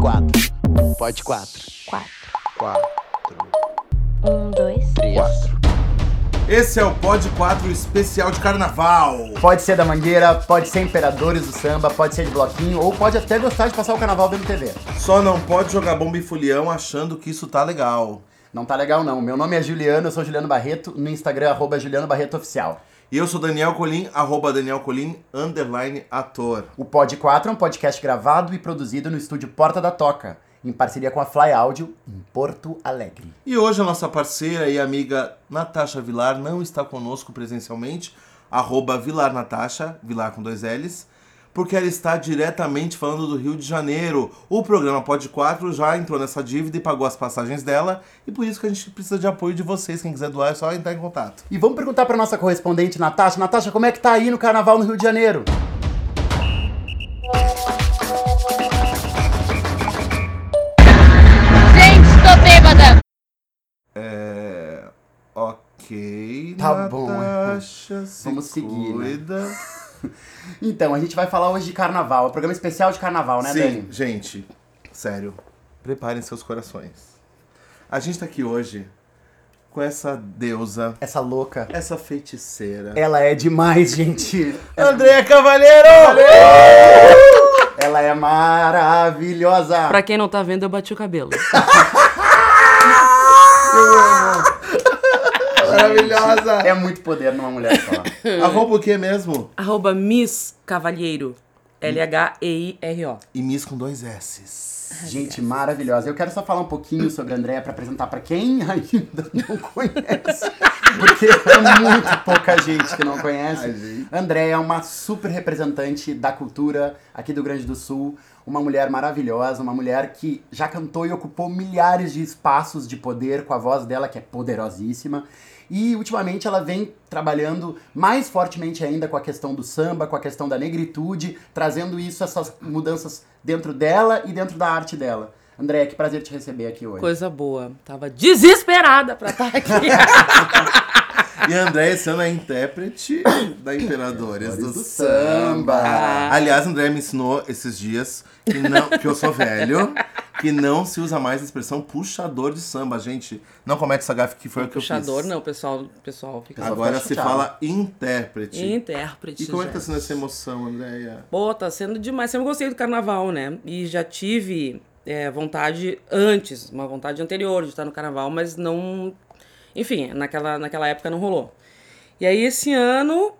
quatro. Pode quatro. Quatro. Quatro. Um, dois. Três. Quatro. Esse é o Pod 4 especial de carnaval. Pode ser da Mangueira, pode ser Imperadores do Samba, pode ser de bloquinho, ou pode até gostar de passar o carnaval vendo TV. Só não pode jogar bomba e fulião achando que isso tá legal. Não tá legal não. Meu nome é Juliano, eu sou Juliano Barreto, no Instagram, arroba Juliano Barreto Oficial. E eu sou Daniel Colim, arroba Daniel Colim, underline ator. O Pod 4 é um podcast gravado e produzido no estúdio Porta da Toca, em parceria com a Fly Áudio, em Porto Alegre. E hoje a nossa parceira e amiga Natasha Vilar não está conosco presencialmente, arroba Vilar Natasha, Vilar com dois L's, porque ela está diretamente falando do Rio de Janeiro. O programa Pod 4 já entrou nessa dívida e pagou as passagens dela, e por isso que a gente precisa de apoio de vocês. Quem quiser doar é só entrar em contato. E vamos perguntar pra nossa correspondente Natasha. Natasha, como é que tá aí no carnaval no Rio de Janeiro? Gente, tô bêbada! É. Ok. Tá bom. Natasha, se Vamos seguir, né? Então, a gente vai falar hoje de carnaval, é um programa especial de carnaval, né, Sim, Dani? gente, sério, preparem seus corações. A gente tá aqui hoje com essa deusa, Essa louca. essa feiticeira. Ela é demais, gente. Andréa Cavalheiro! Ela é maravilhosa. Pra quem não tá vendo, eu bati o cabelo. Maravilhosa! É muito poder numa mulher só. Arroba o que mesmo? Arroba Miss Cavalheiro. L-H-E-I-R-O. E Miss com dois S's. Gente, maravilhosa. Eu quero só falar um pouquinho sobre a Andrea pra apresentar pra quem ainda não conhece. Porque é muito pouca gente que não conhece. Andrea é uma super representante da cultura aqui do Rio Grande do Sul. Uma mulher maravilhosa, uma mulher que já cantou e ocupou milhares de espaços de poder com a voz dela, que é poderosíssima. E ultimamente ela vem trabalhando mais fortemente ainda com a questão do samba, com a questão da negritude, trazendo isso, essas mudanças dentro dela e dentro da arte dela. André, que prazer te receber aqui hoje. Coisa boa. Tava desesperada pra estar aqui. E a Andréia esse ano é intérprete da Imperadores do, do Samba. Samba. Aliás, a Andréia me ensinou esses dias que, não, que eu sou velho, que não se usa mais a expressão puxador de samba. Gente, não comete essa gafe que foi o que eu Puxador, fiz. não, o pessoal, pessoal fica. Agora se chateado. fala intérprete. Intérprete. E como é que tá sendo essa emoção, Andréia? Pô, tá sendo demais. Sempre gostei do carnaval, né? E já tive é, vontade antes, uma vontade anterior de estar no carnaval, mas não. Enfim, naquela, naquela época não rolou. E aí esse ano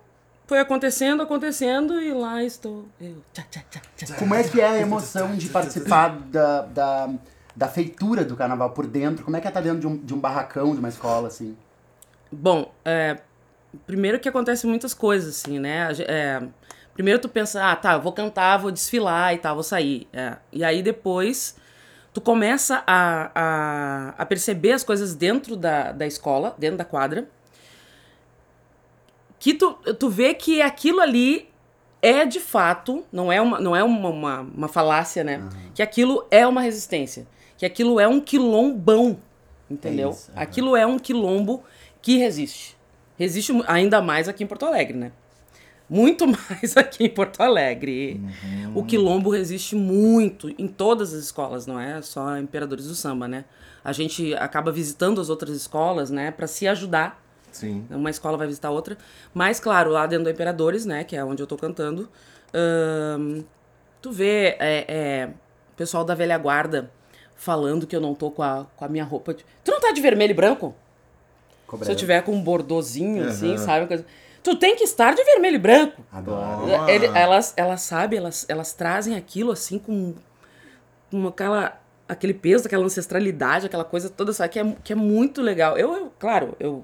foi acontecendo, acontecendo, e lá estou eu. Tchá, tchá, tchá. Como é que é a emoção de participar da, da, da feitura do carnaval por dentro? Como é que é estar dentro de um, de um barracão, de uma escola, assim? Bom, é, primeiro que acontece muitas coisas, assim, né? É, primeiro tu pensa, ah, tá, eu vou cantar, vou desfilar e tal, vou sair. É, e aí depois tu começa a, a, a perceber as coisas dentro da, da escola, dentro da quadra, que tu, tu vê que aquilo ali é de fato, não é uma, não é uma, uma, uma falácia, né? Que aquilo é uma resistência. Que aquilo é um quilombão, entendeu? isso, aham. Aquilo é um quilombo que resiste. Resiste ainda mais aqui em Porto Alegre, né? Muito mais aqui em Porto Alegre. O quilombo resiste muito em todas as escolas, não é só Imperadores do Samba, né? A gente acaba visitando as outras escolas, né, para se ajudar Sim. uma escola vai visitar outra. Mas, claro, lá dentro do Imperadores, né? Que é onde eu tô cantando. ahn, tu vê é, é, o pessoal da velha guarda falando que eu não tô com a, com a minha roupa. de- Tu não tá de vermelho e branco? Se eu tiver com um bordozinho, assim, Aham. sabe? Tu tem que estar de vermelho e branco. Adoro. Ah. Ele- elas, elas sabem, elas, elas trazem aquilo assim com, com aquela, aquele peso, aquela ancestralidade, aquela coisa toda, sabe? Que é, que é muito legal. Eu, eu, claro, eu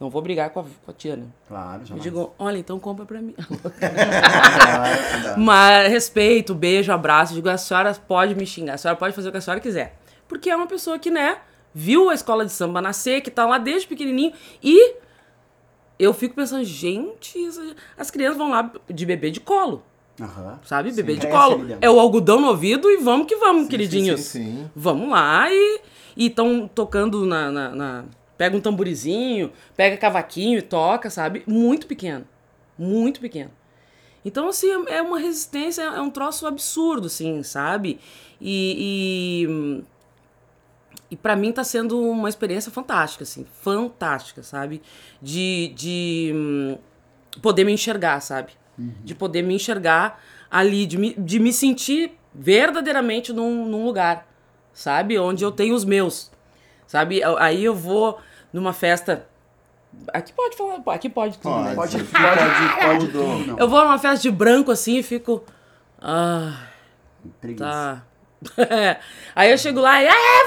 não vou brigar com a, com a tia, né? Claro, Eu jamais. digo, olha, então compra pra mim. Mas respeito, beijo, abraço. Digo, a senhora pode me xingar, a senhora pode fazer o que a senhora quiser. Porque é uma pessoa que, né, viu a escola de samba nascer, que tá lá desde pequenininho. E eu fico pensando, gente, as crianças vão lá de bebê de colo. Aham. Sabe? Bebê de cresce colo. É o algodão no ouvido e vamos que vamos, Sim, queridinhos. sim, sim, sim. Vamos lá e estão tocando na, na, na- Pega um tamborizinho, pega cavaquinho e toca, sabe? Muito pequeno. Muito pequeno. Então, assim, é uma resistência, é um troço absurdo, assim, sabe? E, e, e para mim tá sendo uma experiência fantástica, assim, fantástica, sabe? De, de hum, poder me enxergar, sabe? De poder me enxergar ali, de me, de me sentir verdadeiramente num, num lugar, sabe? Onde eu tenho os meus, sabe? Aí eu vou numa festa. Aqui pode falar, aqui pode tudo, né? Pode, Pode, pode, pode tudo. Eu vou numa festa de branco assim e fico. Ah, tá. Aí eu chego lá e. Aê,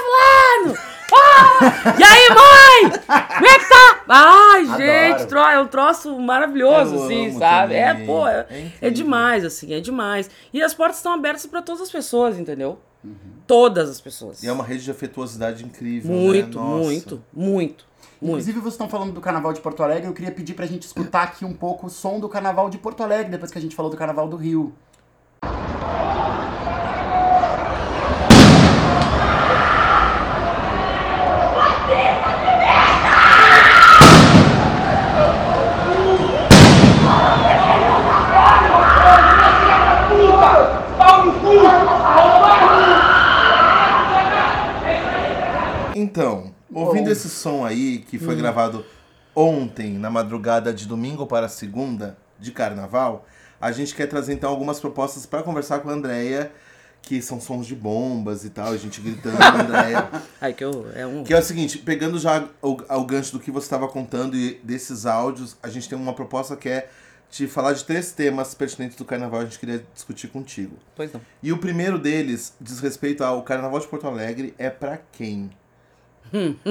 Fulano! Ah! E aí, mãe? Como é que tá? Ai, Adoro. gente, tro- é um troço maravilhoso, Eu assim, sabe? também. É, pô, é, É é, demais, assim, é demais. E as portas estão abertas pra todas as pessoas, entendeu? Uhum. Todas as pessoas. E é uma rede de afetuosidade incrível, né? Muito, Nossa. muito, muito, muito. Inclusive, vocês estão falando do Carnaval de Porto Alegre, eu queria pedir pra gente escutar aqui um pouco o som do Carnaval de Porto Alegre, depois que a gente falou do Carnaval do Rio. Então, ouvindo esse som aí, que foi gravado ontem, na madrugada de domingo para segunda, de carnaval, a gente quer trazer então algumas propostas para conversar com a Andrea, que são sons de bombas e tal, a gente gritando com a Andrea. Ai, que eu, é um. Que é o seguinte, pegando já o, o gancho do que você estava contando e desses áudios, a gente tem uma proposta que é te falar de três temas pertinentes do carnaval, a gente queria discutir contigo. Pois não. E o primeiro deles diz respeito ao Carnaval de Porto Alegre é pra quem?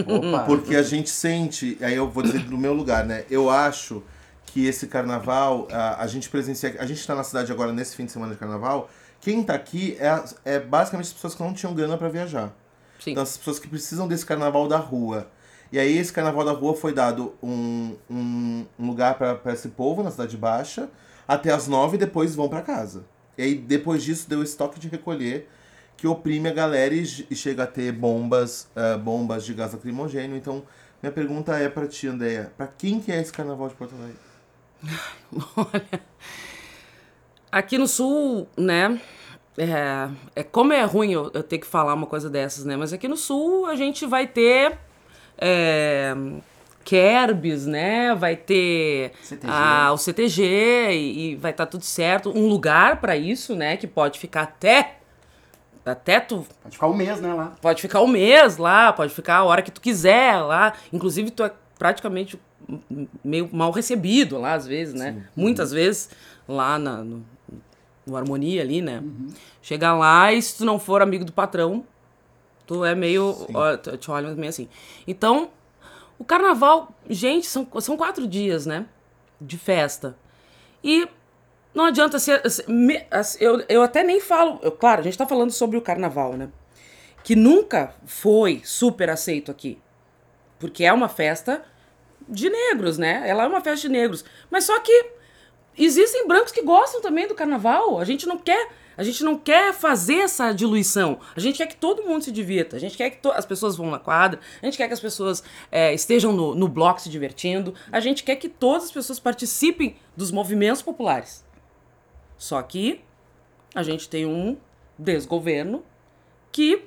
Opa! Porque a gente sente, aí eu vou dizer do meu lugar, né? Eu acho que esse carnaval, a, a gente presencia, a gente tá na cidade agora nesse fim de semana de carnaval, quem tá aqui é, é basicamente as pessoas que não tinham grana pra viajar. Sim. Então as pessoas que precisam desse carnaval da rua. E aí esse carnaval da rua foi dado um, um, um lugar pra esse povo na Cidade Baixa, até as nove e depois vão pra casa. E aí depois disso deu esse toque de recolher que oprime a galera e, e chega a ter bombas, ah, bombas de gás lacrimogênio. Então, minha pergunta é pra ti, Andréia, pra quem que é esse carnaval de Porto Alegre? Aqui no sul, né? É, é como é ruim eu, eu ter que falar uma coisa dessas, né? Mas aqui no sul a gente vai ter é, Kerbs, né? Vai ter CTG. ah, o CTG e, e vai estar tudo certo. Um lugar pra isso, né? Que pode ficar até até tu Pode ficar um mês, né, lá. Pode ficar um mês lá, pode ficar a hora que tu quiser lá. Inclusive, tu é praticamente meio mal recebido lá, às vezes, né? Muitas vezes lá na, no, no Harmonia ali, né? Chega lá e se tu não for amigo do patrão, tu é meio. ó, tu- te olha meio assim. Então, o carnaval, gente, são, são quatro dias, né? De festa. E não adianta ser. ser- me- assim, eu, eu até nem falo. eu- claro, a gente tá falando sobre o carnaval, né? Que nunca foi super aceito aqui. Porque é uma festa de negros, né? Ela é uma festa de negros. Mas só que existem brancos que gostam também do carnaval. A gente não quer. A gente não quer fazer essa diluição. A gente quer que todo mundo se divirta. A gente quer que as pessoas vão na quadra. A gente quer que as pessoas é, estejam no, no bloco se divertindo. A gente quer que todas as pessoas participem dos movimentos populares. Só que a gente tem um desgoverno que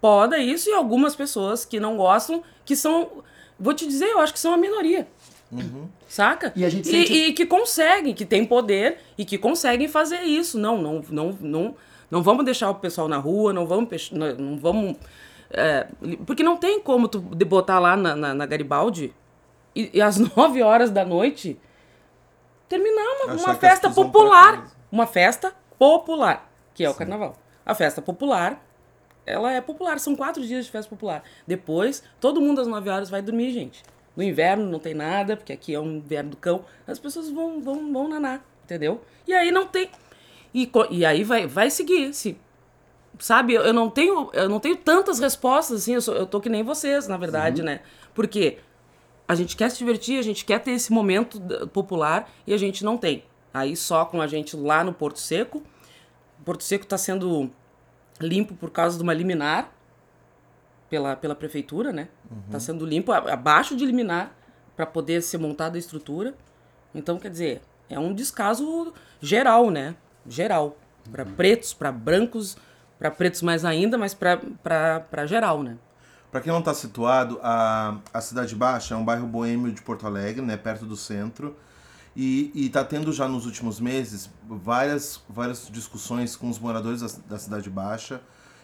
poda isso e algumas pessoas que não gostam, que são. Vou te dizer, eu acho que são a minoria. Saca? E a gente e, sente- e que conseguem, que tem poder e que conseguem fazer isso. Não, não, não, não, não vamos deixar o pessoal na rua, não vamos. Não, vamos é, porque não tem como tu de- botar lá na, na, na Garibaldi e, e às 9 horas da noite terminar uma, uma festa popular. Uma festa popular, que é o carnaval. A festa popular, ela é popular. São quatro dias de festa popular. Depois, todo mundo às 9 horas vai dormir, gente. No inverno não tem nada, porque aqui é um inverno do cão. As pessoas vão, vão, vão nanar, entendeu? E aí não tem. E, e aí vai, vai seguir. Se, sabe, eu não tenho, eu não tenho tantas respostas assim, eu, sou, eu tô que nem vocês, na verdade, né? Porque a gente quer se divertir, a gente quer ter esse momento da- popular e a gente não tem. Aí só com a gente lá no Porto Seco. O Porto Seco está sendo limpo por causa de uma liminar pela, pela prefeitura, né? Está sendo limpo abaixo de liminar para poder ser montada a estrutura. Então, quer dizer, é um descaso geral, né? Geral. Para pretos, para brancos, para pretos mais ainda, mas para geral, né? Para quem não está situado, a, a Cidade Baixa é um bairro boêmio de Porto Alegre, né, perto do centro. E está tendo já nos últimos meses várias, várias discussões com os moradores da, da Cidade Baixa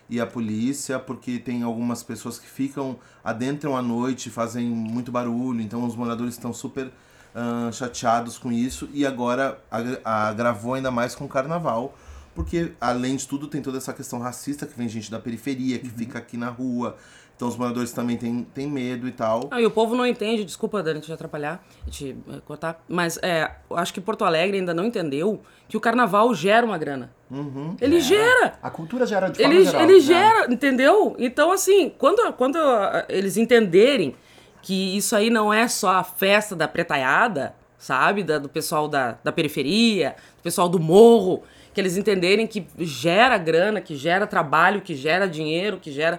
e a polícia, porque tem algumas pessoas que ficam, adentram à noite, fazem muito barulho, então os moradores estão super uh, chateados com isso e agora agravou ainda mais com o carnaval, porque além de tudo tem toda essa questão racista que vem gente da periferia, que uhum. fica aqui na rua, então os moradores também têm, têm medo e tal. Ah, e o povo não entende, desculpa, Dani, te atrapalhar, te eh, cortar, mas é, acho que Porto Alegre ainda não entendeu que o carnaval gera uma grana. Uhum. Ele é. gera. A cultura gera de forma ele, geral. Ele né? gera, entendeu? Então, assim, quando, quando ah, eles entenderem que isso aí não é só a festa da pretaiada, sabe? Da, do pessoal da, da periferia, do pessoal do morro, que eles entenderem que gera grana, que gera trabalho, que gera dinheiro, que gera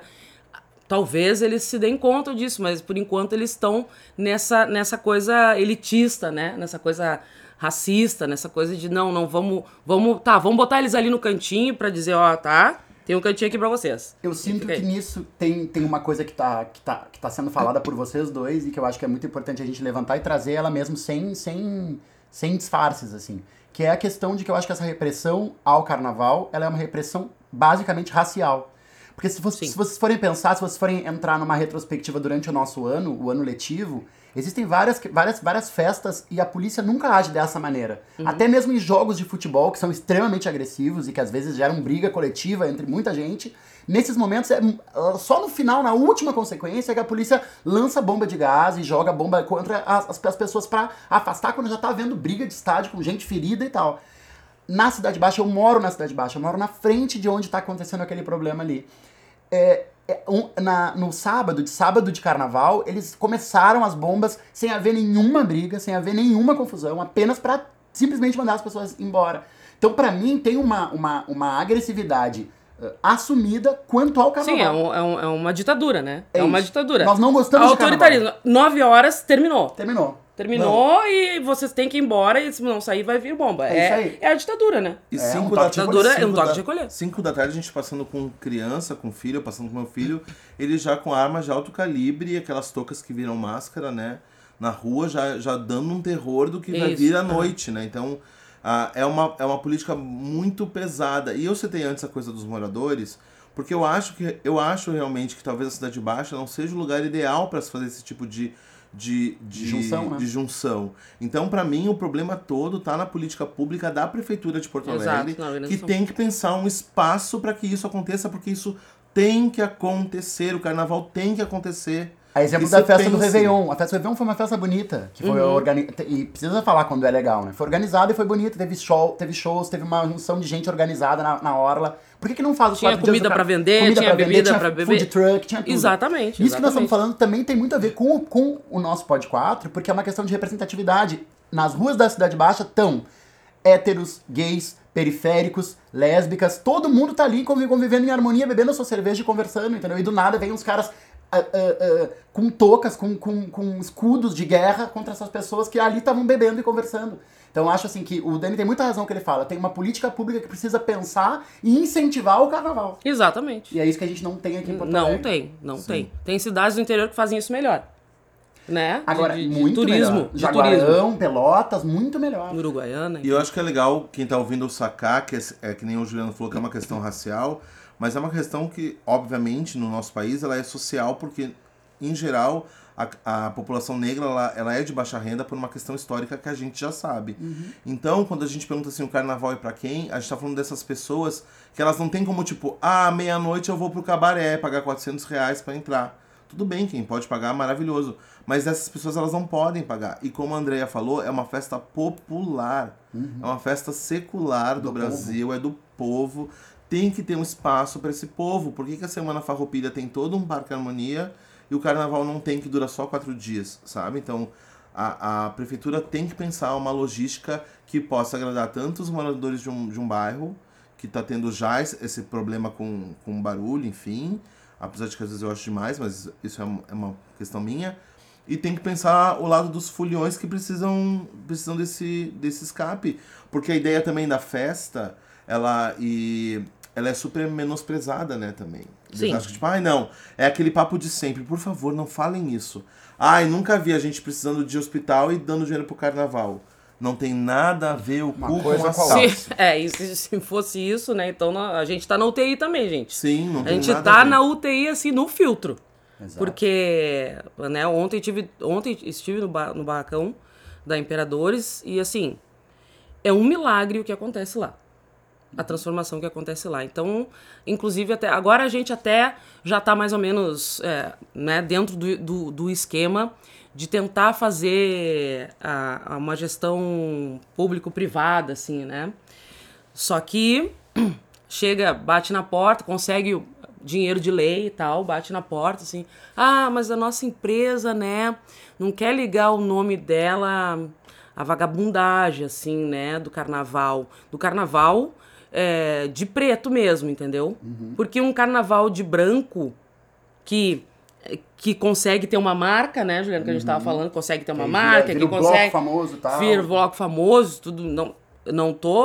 talvez eles se deem conta disso, mas por enquanto eles estão nessa, nessa coisa elitista, né? Nessa coisa racista, nessa coisa de não, não vamos, vamos, tá, vamos botar eles ali no cantinho para dizer, ó, tá, tem um cantinho aqui para vocês. Eu sinto que nisso tem, tem uma coisa que tá, que, tá, que tá sendo falada por vocês dois e que eu acho que é muito importante a gente levantar e trazer ela mesmo sem, sem, sem disfarces, assim. Que é a questão de que eu acho que essa repressão ao carnaval, ela é uma repressão basicamente racial. Porque se, se, vocês forem pensar, se vocês forem entrar numa retrospectiva durante o nosso ano, o ano letivo, existem várias, várias, várias festas e a polícia nunca age dessa maneira. Uhum. Até mesmo em jogos de futebol, que são extremamente agressivos e que às vezes geram briga coletiva entre muita gente, nesses momentos é ah, só no final, na última consequência, que a polícia lança bomba de gás e joga bomba contra as, as pessoas para afastar quando já tá havendo briga de estádio com gente ferida e tal. Na Cidade Baixa, eu moro na Cidade Baixa, eu moro na frente de onde está acontecendo aquele problema ali é, é, um, na, no sábado, de sábado de carnaval, eles começaram as bombas sem haver nenhuma briga, sem haver nenhuma confusão, apenas para simplesmente mandar as pessoas embora. Então, para mim, tem uma, uma, uma agressividade uh, assumida quanto ao carnaval. Sim, é, um, é, um, é uma ditadura, né? É, é uma ditadura. Nós não gostamos Autoritarismo. de carnaval. Nove horas, terminou. Terminou. Terminou não. e vocês têm que ir embora e se não sair vai vir bomba. É, é, é a ditadura, né? E é, cinco um da ditadura é um toque de recolher. Cinco da tarde a gente passando com criança, com filho, passando com meu filho, ele já com armas de alto calibre, aquelas tocas que viram máscara, né? Na rua, já, já dando um terror do que Isso. vai vir à noite, né? Então, ah, é, uma, é uma política muito pesada. E eu citei antes a coisa dos moradores, porque eu acho que eu acho realmente que talvez a Cidade Baixa não seja o lugar ideal para se fazer esse tipo de de, de, junção, né? de junção. Então, para mim, o problema todo está na política pública da Prefeitura de Porto Alegre, Exato, que tem que pensar um espaço para que isso aconteça, porque isso tem que acontecer, o carnaval tem que acontecer. A exemplo da festa pense. do Réveillon. A festa do Réveillon foi uma festa bonita. Que foi uhum. organizada. E precisa falar quando é legal, né? Foi organizada e foi bonita. Teve, show, teve shows, teve uma junção de gente organizada na, na orla. Por que, que não faz os Tinha comida para vender, comida tinha pra bebida vender, para beber. Food truck, tinha tudo. Exatamente. Isso exatamente. que nós estamos falando também tem muito a ver com, com o nosso Pod 4, porque é uma questão de representatividade. Nas ruas da Cidade Baixa estão héteros, gays, periféricos, lésbicas, todo mundo tá ali convivendo em harmonia, bebendo a sua cerveja e conversando, entendeu? E do nada vem uns caras Uh, uh, uh, com tocas, com, com, com escudos de guerra contra essas pessoas que ali estavam bebendo e conversando. Então eu acho assim que o Dani tem muita razão que ele fala. Tem uma política pública que precisa pensar e incentivar o carnaval. Exatamente. E é isso que a gente não tem aqui em Porto Não Alegre. tem, não Sim. tem. Tem cidades do interior que fazem isso melhor. Né? Agora, de, de, muito turismo, melhor. De Jaguarão, turismo. Pelotas, muito melhor. Uruguaiana. E eu acho que é legal quem tá ouvindo sacar, que é, é que nem o Juliano falou, que é uma questão racial, mas é uma questão que, obviamente, no nosso país, ela é social, porque, em geral, a, a população negra ela, ela é de baixa renda por uma questão histórica que a gente já sabe. Uhum. Então, quando a gente pergunta assim, o carnaval é para quem? A gente tá falando dessas pessoas que elas não têm como, tipo, ah, meia-noite eu vou pro cabaré pagar 400 reais pra entrar. Tudo bem, quem pode pagar, maravilhoso. Mas essas pessoas, elas não podem pagar. E como a Andrea falou, é uma festa popular. Uhum. É uma festa secular do, do Brasil, povo. é do povo tem que ter um espaço para esse povo. Por que, que a Semana Farroupilha tem todo um Parque Harmonia e o Carnaval não tem que durar só quatro dias, sabe? Então a, a prefeitura tem que pensar uma logística que possa agradar tanto os moradores de um, de um bairro, que está tendo já esse problema com, com barulho, enfim, apesar de que às vezes eu acho demais, mas isso é, é uma questão minha, E tem que pensar o lado dos foliões que precisam, precisam desse, desse escape. Porque a ideia também da festa, ela, e, ela é super menosprezada, né, também. Sim. acham que, tipo, ai não, é aquele papo de sempre. Por favor, não falem isso. Ai, nunca vi a gente precisando de hospital e dando dinheiro pro carnaval. Não tem nada a ver o Uma cu coisa com a a sal. é, e se, se fosse isso, né? Então a gente tá na UTI também, gente. Sim, não A tem gente nada a tá ver. na UTI, assim, no filtro. Exato. Porque, né, ontem tive, ontem estive no, ba- no barracão da Imperadores e assim, é um milagre o que acontece lá. A transformação que acontece lá. Então, inclusive, até agora a gente até já tá mais ou menos é, né, dentro do, do, do esquema de tentar fazer a, a uma gestão público-privada, assim, né? Só que chega, bate na porta, consegue dinheiro de lei e tal, bate na porta assim, ah, mas a nossa empresa, né, não quer ligar o nome dela à vagabundagem, assim, né, do carnaval. Do carnaval é, de preto mesmo, entendeu? Porque um carnaval de branco que que consegue ter uma marca, né, Juliana, que a gente tava falando, consegue ter uma Que marca, vira, que vira o consegue bloco famoso tal. Vira bloco famoso, tudo. Não, não tô.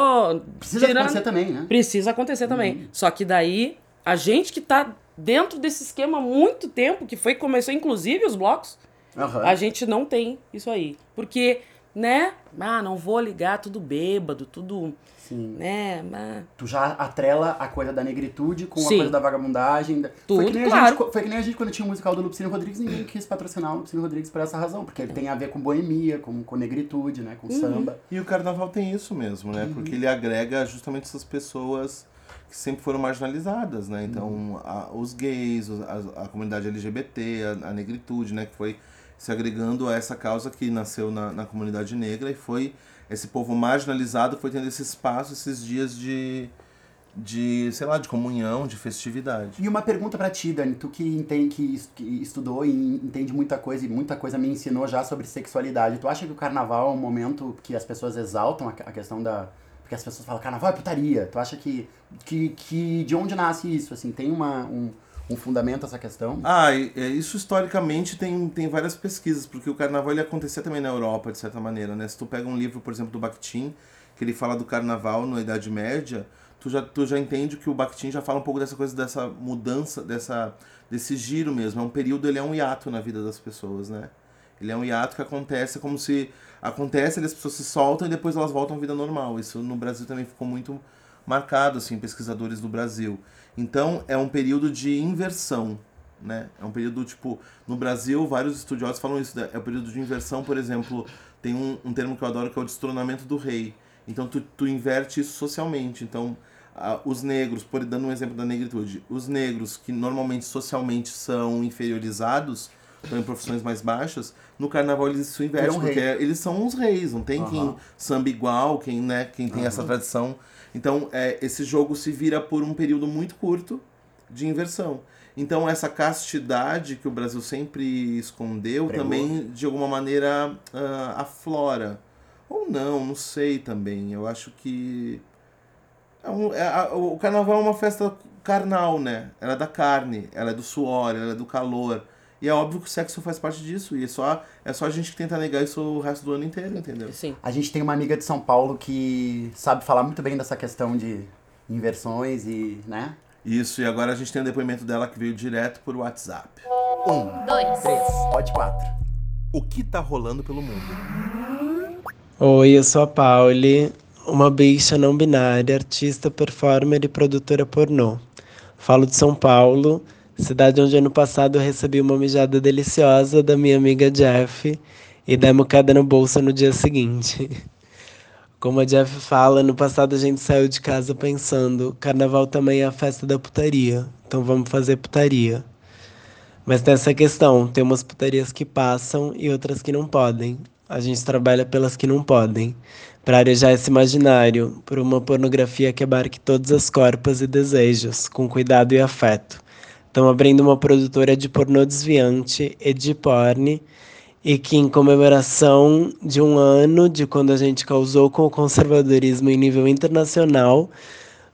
Precisa tirando- acontecer também, né? Precisa acontecer também. Só que daí, a gente que tá dentro desse esquema há muito tempo, que foi começou inclusive os blocos, Aham. a gente não tem isso aí. Porque, né? Ah, não vou ligar tudo bêbado, tudo. Sim. Né? ah, Tu já atrela a coisa da negritude com a Sim. coisa da vagabundagem. da- Tudo, foi, que nem a claro. gente, foi que nem a gente quando tinha o musical do Lupicínio Rodrigues, ninguém quis patrocinar o Lupicínio Rodrigues por essa razão, porque ele tem a ver com boemia, com, com negritude, né? Uhum. Com samba. E o carnaval tem isso mesmo, né? Porque ele agrega justamente essas pessoas que sempre foram marginalizadas, né? Então, a- os gays, a, a comunidade LGBT, a, a negritude, né? Que foi se agregando a essa causa que nasceu na, na comunidade negra e foi esse povo marginalizado foi tendo esse espaço, esses dias de, de sei lá, de comunhão, de festividade. E uma pergunta pra ti, Dani, tu que, entende, que, es- que estudou e entende muita coisa e muita coisa me ensinou já sobre sexualidade. Tu acha que o carnaval é um momento que as pessoas exaltam a questão da. Porque as pessoas falam, carnaval é putaria. Tu acha que. que, que de onde nasce isso? Assim, tem uma, um, um fundamento essa questão? Ah, é, isso historicamente tem, tem várias pesquisas, porque o carnaval ele acontecia também na Europa, de certa maneira, né? Se tu pega um livro, por exemplo, do Bakhtin, que ele fala do carnaval na Idade Média, tu já, tu já entende que o Bakhtin já fala um pouco dessa coisa, dessa mudança, dessa, desse giro mesmo. É um período, ele é um hiato na vida das pessoas, né? Ele é um hiato que acontece como se... Acontece, as pessoas se soltam e depois elas voltam à vida normal. Isso no Brasil também ficou muito marcado, assim, pesquisadores do Brasil. Então, é um período de inversão, né? É um período, tipo, no Brasil, vários estudiosos falam isso, né? é o período de inversão, por exemplo, tem um, um termo que eu adoro que é o destronamento do rei. Então, tu, tu inverte isso socialmente. Então, ah, os negros, por dando um exemplo da negritude, os negros que normalmente socialmente são inferiorizados, estão em profissões mais baixas, no carnaval eles se invertem, Viram porque rei. eles são os reis, não tem Aham. quem samba igual, quem, né, quem tem essa tradição. Então, é, esse jogo se vira por um período muito curto de inversão. Então, essa castidade que o Brasil sempre escondeu Pregou. também, de alguma maneira, ah, aflora. Ou não, não sei também. Eu acho que. é um- é- o carnaval é uma festa carnal, né? Ela é da carne, ela é do suor, ela é do calor. E é óbvio que o sexo faz parte disso. E é só, é só a gente que tenta negar isso o resto do ano inteiro, entendeu? Sim. A gente tem uma amiga de São Paulo que sabe falar muito bem dessa questão de inversões e, né? Isso, e agora a gente tem o depoimento dela que veio direto por WhatsApp. Um, Dois. três, pode quatro. O que tá rolando pelo mundo? Oi, eu sou a Pauli, uma bicha não binária, artista, performer e produtora pornô. Falo de São Paulo, cidade onde ano passado eu recebi uma mijada deliciosa da minha amiga Jeff e da mucada no bolso no dia seguinte. Como a Jeff fala, no passado a gente saiu de casa pensando, carnaval também é a festa da putaria, então vamos fazer putaria. Mas tem essa questão, tem umas putarias que passam e outras que não podem. A gente trabalha pelas que não podem, para arejar esse imaginário, por uma pornografia que abarque todas as corpas e desejos, com cuidado e afeto. Estamos abrindo uma produtora de pornô desviante, Ediporn, e que em comemoração de um ano de quando a gente causou com o conservadorismo em nível internacional,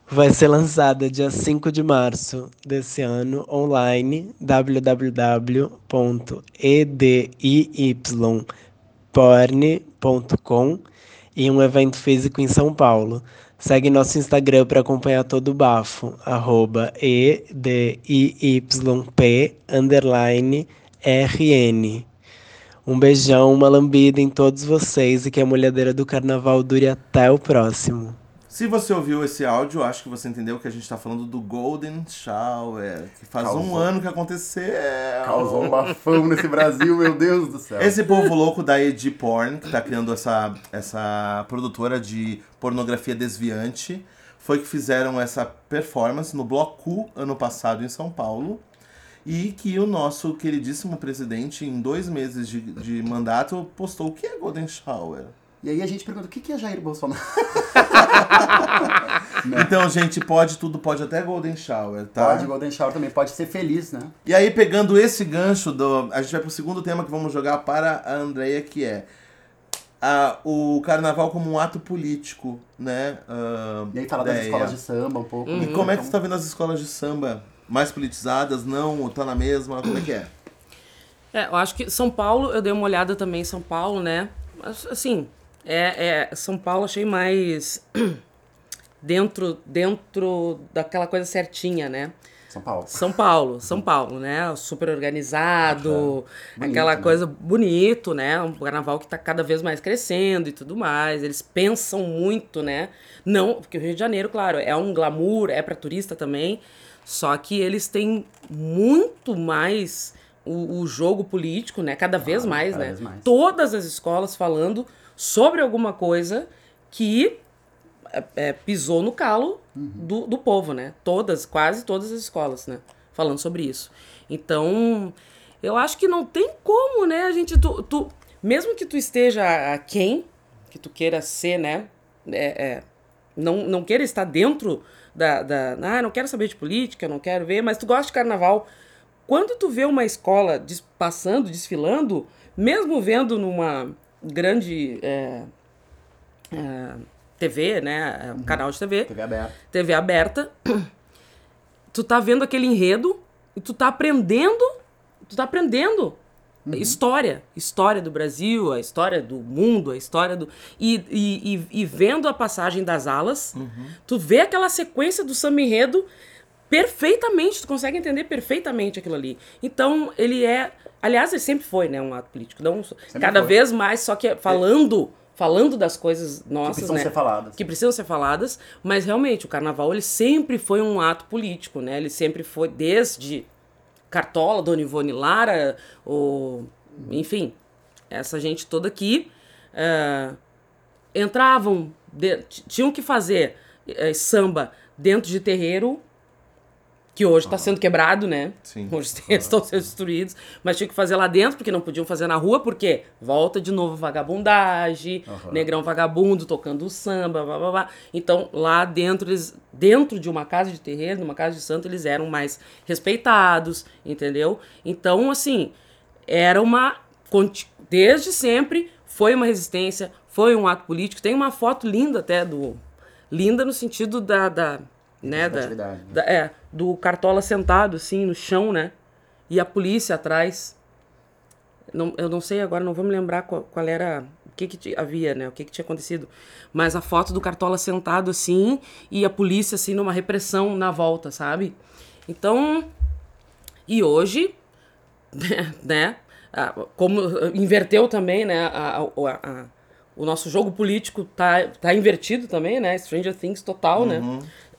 vai ser lançada dia 5 de março desse ano online www.ediyporn.com e um evento físico em São Paulo. Segue nosso Instagram para acompanhar todo o bafo, arroba EDIYP underline RN. Um beijão, uma lambida em todos vocês e que a molhadeira do carnaval dure até o próximo. Se você ouviu esse áudio, acho que você entendeu que a gente tá falando do Golden Shower, que faz um Causou. ano que aconteceu. Causou um bafão nesse Brasil, meu Deus do céu. Esse povo louco da Ed Porn, que tá criando essa, essa produtora de pornografia desviante, foi que fizeram essa performance no Bloco ano passado em São Paulo. E que o nosso queridíssimo presidente, em dois meses de, de mandato, postou o que é Golden Shower. E aí a gente pergunta, o que que é Jair Bolsonaro? Então, gente, pode tudo, pode até Golden Shower, tá? Pode, Golden Shower também pode ser feliz, né? E aí, pegando esse gancho, do, a gente vai pro segundo tema que vamos jogar para a Andrea, que é a, o carnaval como um ato político, né? Ah, E aí falar das escolas de samba um pouco. E como é que você tá vendo as escolas de samba? Mais politizadas? Não? Tá na mesma? Como é que é? É, eu acho que São Paulo, eu dei uma olhada também em São Paulo, né? Mas, Assim, é, é, São Paulo achei mais dentro, dentro daquela coisa certinha, né? São Paulo. São Paulo, São Paulo, né? Super organizado, Bonito, aquela né? coisa bonito, né? Um carnaval que tá cada vez mais crescendo e tudo mais. Eles pensam muito, né? Não, porque o Rio de Janeiro, claro, é um glamour, é para turista também. Só que eles têm muito mais o, o jogo político, né? Cada vez mais, cada né? vez mais. Todas as escolas falando sobre alguma coisa que é, é, pisou no calo do, do povo, né? Todas, quase todas as escolas, né? Falando sobre isso. Então, eu acho que não tem como, né? A gente, tu, tu- mesmo que tu esteja a quem, que tu queira ser, né? É, é, não, não queira estar dentro da, da. Ah, não quero saber de política, não quero ver, mas tu gosta de carnaval. Quando tu vê uma escola des- passando, desfilando, mesmo vendo numa grande é, é, TV, né? Um canal de TV, TV aberta. TV aberta, tu tá vendo aquele enredo e tu tá aprendendo, tu tá aprendendo história, história do Brasil, a história do mundo, a história do e, e, e, e vendo a passagem das alas, tu vê aquela sequência do samba enredo perfeitamente, tu consegue entender perfeitamente aquilo ali. Então, ele é, aliás, ele sempre foi, né, um ato político, não cada foi. vez mais, só que falando, falando das coisas nossas, precisam né, ser faladas. que precisam ser faladas, mas realmente o carnaval ele sempre foi um ato político, né? Ele sempre foi desde Cartola, Dona Ivone Lara, o, enfim, essa gente toda aqui eh, entravam, de- tinham que fazer eh, samba dentro de terreiro que hoje está sendo quebrado, né? Sim. Hoje eles estão sendo destruídos, mas tinha que fazer lá dentro, porque não podiam fazer na rua, porque volta de novo vagabundagem, negrão vagabundo tocando samba, blá, blá, blá. Então, lá dentro, eles, dentro de uma casa de terreiro, numa casa de santo, eles eram mais respeitados, entendeu? Então, assim, era uma. Desde sempre foi uma resistência, foi um ato político. Tem uma foto linda até do. Linda no sentido da. da né, da, né? da- é, do Cartola sentado assim no chão, né? E a polícia atrás. Não, eu não sei agora, não vou me lembrar qual, qual era. O que, que havia, né? O que, que tinha acontecido. Mas a foto do Cartola sentado assim e a polícia assim numa repressão na volta, sabe? Então. E hoje, né? Como inverteu também, né? a- a- a- o nosso jogo político tá, tá invertido também, né? Stranger Things total, né?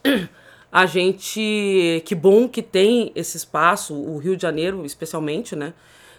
A gente. Que bom que tem esse espaço, o Rio de Janeiro, especialmente, né?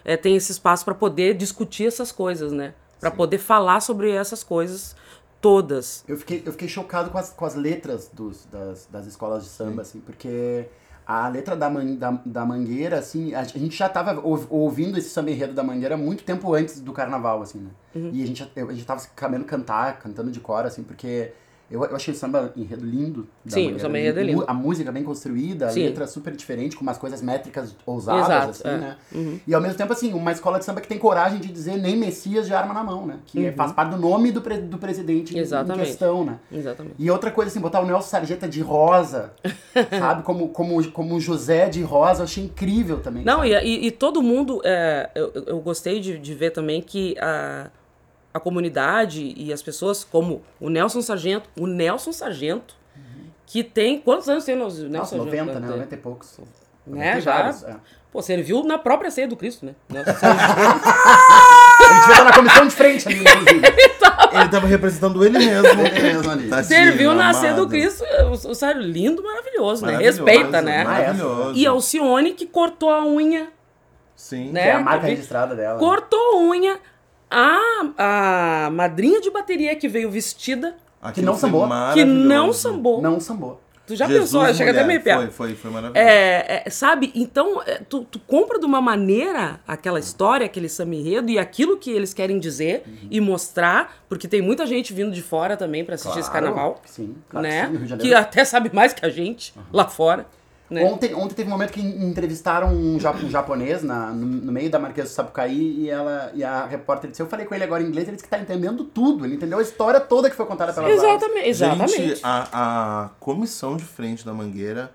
É, tem esse espaço para poder discutir essas coisas, né? Para poder falar sobre essas coisas todas. Eu fiquei, eu fiquei chocado com as, com as letras dos, das, das escolas de samba, assim, porque a letra da, man, da, da Mangueira, assim, a, gente já tava ou- ouvindo esse samba enredo da Mangueira muito tempo antes do carnaval, assim, né? E a gente, a gente tava sabendo cantar, cantando de cor, assim, porque Eu, eu achei o samba enredo lindo. Sim, o samba enredo é lindo. A música bem construída, a Sim. letra super diferente, com umas coisas métricas ousadas, Exato, assim, é. né? E ao mesmo tempo, assim, uma escola de samba que tem coragem de dizer nem Messias de arma na mão, né? Que faz parte do nome do, pre- do presidente em- em Uhum. Exatamente. questão, né? Exatamente. E outra coisa, assim, botar o Nelson Sarjeta de rosa, sabe? Como, como, como José de rosa, eu achei incrível também. Não, e, e, todo mundo, é, eu, eu- eu gostei de, de ver também que a, a comunidade e as pessoas, como o Nelson Sargento, o Nelson Sargento, que tem. Quantos anos tem o Nelson Nossa, Sargento? 90, né? Tem- 90 e poucos. Né, já. vários, é. Pô, serviu na própria ceia do Cristo, né? Nelson Sargento. Ele devia estar na comissão de frente ali, inclusive. Ele tava representando ele mesmo. Ele mesmo ali. Tadinho, serviu na ceia do. Cristo. O, o sério, lindo, maravilhoso, né? Maravilhoso, Respeita, né? Maravilhoso. E Alcione que cortou a unha, Sim. né? Que é a marca registrada dela. Cortou a unha. A, a madrinha de bateria que veio vestida, Aquilo Que não foi sambou. que não sambou. Não sambou. Tu já Jesus, pensou? Chega até meio pior. Foi, foi, foi maravilhoso. É, é, sabe? Então, é, tu, tu compra de uma maneira aquela história, aquele samba enredo e aquilo que eles querem dizer e mostrar, porque tem muita gente vindo de fora também pra assistir esse Claro, carnaval, Sim, claro né? que sim, Que até sabe mais que a gente lá fora, né? Ontem, ontem teve um momento que entrevistaram um, um japonês na, no, no meio da Marquesa do Sapucaí e, ela, e a repórter disse, eu falei com ele agora em inglês, ele disse que tá entendendo tudo, ele entendeu a história toda que foi contada aulas. Exatamente, exatamente. Gente, a, a comissão de frente da Mangueira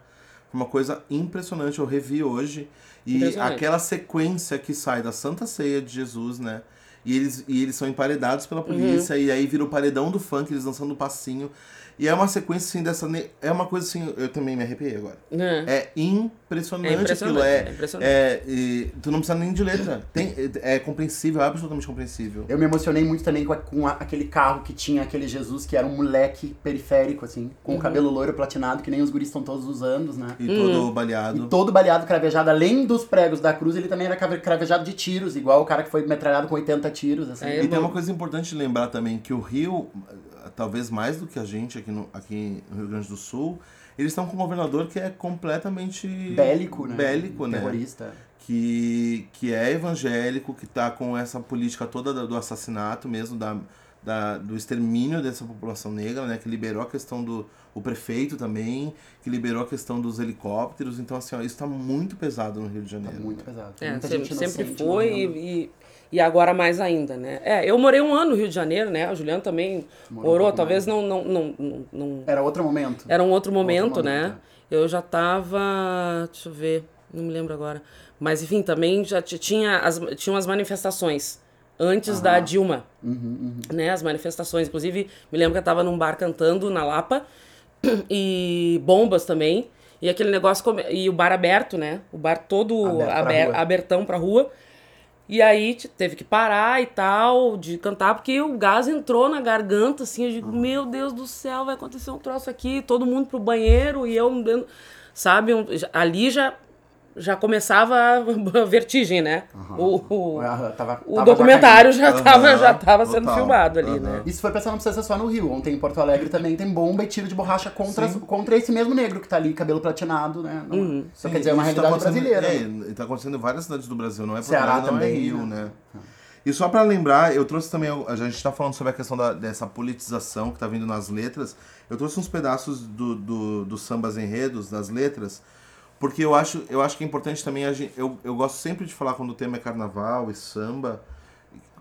foi uma coisa impressionante. Eu revi hoje. E aquela sequência que sai da Santa Ceia de Jesus, né? E eles, e eles são emparedados pela polícia, Uhum. e aí vira o paredão do funk, eles dançando o passinho. E é uma sequência assim dessa. ne- É uma coisa assim, eu também me arrepiei agora. É. É impressionante, É impressionante, aquilo. É, é impressionante. é, e tu não precisa nem de letra. Tem, é, compreensível, é absolutamente compreensível. Eu me emocionei muito também com, a- com a- aquele carro que tinha aquele Jesus que era um moleque periférico, assim, com Uhum. o cabelo loiro platinado, que nem os guris estão todos usando, né? E Hum. todo baleado. E todo baleado cravejado, além dos pregos da cruz, ele também era crave- cravejado de tiros, igual o cara que foi metralhado com 80 tiros, assim. É, E tem uma coisa importante de lembrar também, que o Rio, talvez mais do que a gente aqui no, aqui no Rio Grande do Sul, eles estão com um governador que é completamente... Bélico, né? Bélico, né? Terrorista. Que, que é evangélico, que tá com essa política toda do assassinato mesmo, da, da, do extermínio dessa população negra, né? Que liberou a questão do o prefeito também, que liberou a questão dos helicópteros. Então, assim, ó, isso tá muito pesado no Rio de Tá Janeiro. muito pesado. É, sempre, sempre foi morrendo. e, e, e agora mais ainda, né? É, eu morei um ano no Rio de Janeiro, né? O Juliano também Morou um morou, pouco talvez não, não, não, não, não- Era outro momento. Era um outro momento, Outro né? momento, Eu já tava. Deixa eu ver, não me lembro agora. Mas enfim, também já tinha as, tinham as manifestações antes da Dilma. Uhum, Né? As manifestações. Inclusive, me lembro que eu tava num bar cantando na Lapa e bombas também. E aquele negócio. come- E o bar aberto, né? O bar todo Aberto pra aber- rua. abertão pra rua. E aí teve que parar e tal, de cantar, porque o gás entrou na garganta, assim, eu digo, meu Deus do céu, vai acontecer um troço aqui, todo mundo pro banheiro, e eu, sabe, ali já, já começava a vertigem, né? O, o, tava- o já documentário já Aham, tava, já tava sendo total. filmado ali, Aham. né? Isso foi pensando não precisa ser só no Rio. Ontem em Porto Alegre também tem bomba e tiro de borracha contra, contra esse mesmo negro que tá ali, cabelo platinado, né? Não- Uhum. Só quer dizer, é uma tá realidade acontecendo- brasileira. É, e tá acontecendo em várias cidades do Brasil, não é Porto Ceará Alegre, não também, é Rio, né? né? E só pra lembrar, eu trouxe também, a gente tá falando sobre a questão da- dessa politização que tá vindo nas letras, eu trouxe uns pedaços do, do, dos sambas enredos, das letras, porque eu acho, eu acho que é importante também, a gente, eu, eu gosto sempre de falar quando o tema é carnaval e samba,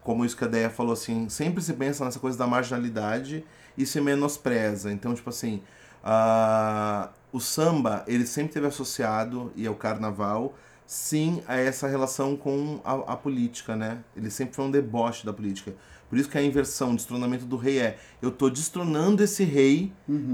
como isso que a Deia falou assim, sempre se pensa nessa coisa da marginalidade e se menospreza. Então, tipo assim, ah, o samba, ele sempre teve associado, e é o carnaval, sim, a essa relação com a, a política, né? Ele sempre foi um deboche da política. Por isso que a inversão, o destronamento do rei é, eu tô destronando esse rei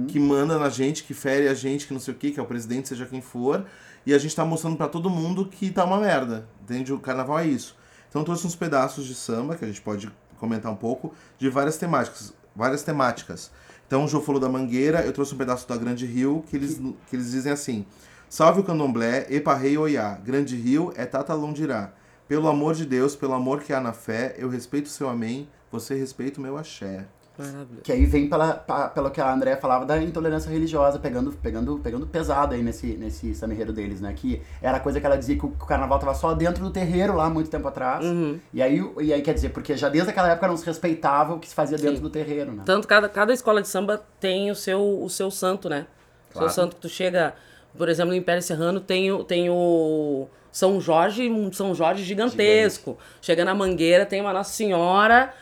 que manda na gente, que fere a gente, que não sei o que, que é o presidente, seja quem for, e a gente tá mostrando pra todo mundo que tá uma merda, entende? O carnaval é isso. Então trouxe uns pedaços de samba, que a gente pode comentar um pouco, de várias temáticas. Várias temáticas. Então o Jô falou da Mangueira, eu trouxe um pedaço da Grande Rio, que eles, que eles dizem assim: Salve o candomblé, epa rei oiá, Grande Rio é Tata Londirá. Pelo amor de Deus, pelo amor que há na fé, eu respeito o seu amém, você respeita o meu axé. Maravilhoso. Que aí vem pela, pa- pelo que a Andrea falava da intolerância religiosa, pegando, pegando, pegando pesado aí nesse, nesse samirreiro deles, né? Que era a coisa que ela dizia que o, que o carnaval tava só dentro do terreiro lá, muito tempo atrás. Uhum. E, aí, o- e aí, quer dizer, porque já desde aquela época não se respeitava o que se fazia dentro Sim. do terreiro, né? Tanto cada, cada escola de samba tem o seu, o seu santo, né? O Claro. seu santo que tu chega, por exemplo, no Império Serrano tem, o- tem o São Jorge, um São Jorge gigantesco. Chega na Mangueira, tem uma Nossa Senhora,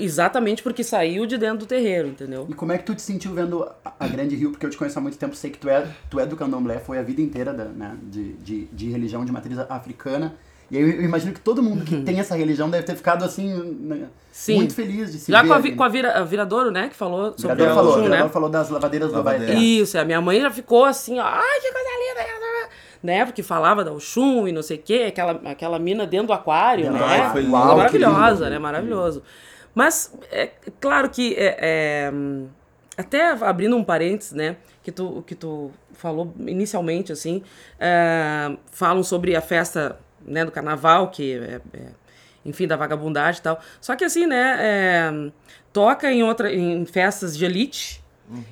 exatamente porque saiu de dentro do terreiro, entendeu? E como é que tu te sentiu vendo a, a Grande Rio? Porque eu te conheço há muito tempo, sei que tu é, tu é do candomblé, foi a vida inteira da, né, de, de, de religião de matriz africana. E aí eu, eu imagino que todo mundo que tem essa religião deve ter ficado assim, né, Sim. muito feliz de se Já ver com a, vi, né? com a, vira, a Viradouro, né? Que falou sobre Virador o falou, o Oxum, Virador né? falou das lavadeiras do Lavadeira. Abaeté. Isso, a minha mãe já ficou assim, ó, ai, que coisa linda, né? Porque falava da Oxum e não sei o quê, aquela, aquela mina dentro do aquário, né? do foi lindo. Uau, maravilhosa, lindo. né? Maravilhoso. Mas, é claro que, é, é, até abrindo um parênteses, né? Que tu, que tu falou inicialmente, assim, é, falam sobre a festa né, do carnaval, que é, é, enfim, da vagabundagem e tal. Só que assim, né, é, toca em, outra, em festas de elite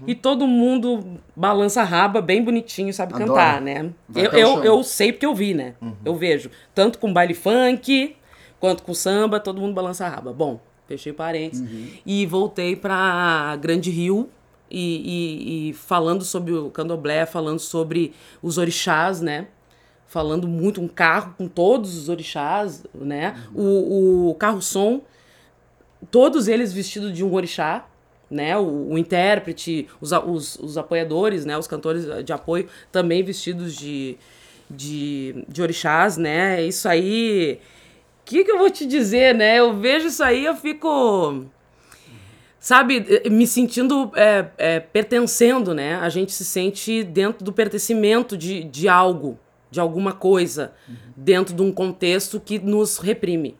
e todo mundo balança a raba bem bonitinho, sabe Adoro. cantar, né? Vai Eu, eu, eu sei porque eu vi, né? Eu vejo. Tanto com baile funk, quanto com samba, todo mundo balança a raba. Bom, fechei parênteses. E voltei pra Grande Rio. E, e- e falando sobre o candomblé, falando sobre os orixás, né? falando muito um carro com todos os orixás, né? O, o carro-som, todos eles vestidos de um orixá, né? O, o intérprete, os, os, os apoiadores, né? Os cantores de apoio também vestidos de, de, de orixás, né? Isso aí... O que, que eu vou te dizer, né? Eu vejo isso aí, eu fico sabe, eh, me sentindo é, é, pertencendo, né? A gente se sente dentro do pertencimento de, de algo, de alguma coisa, dentro de um contexto que nos reprime,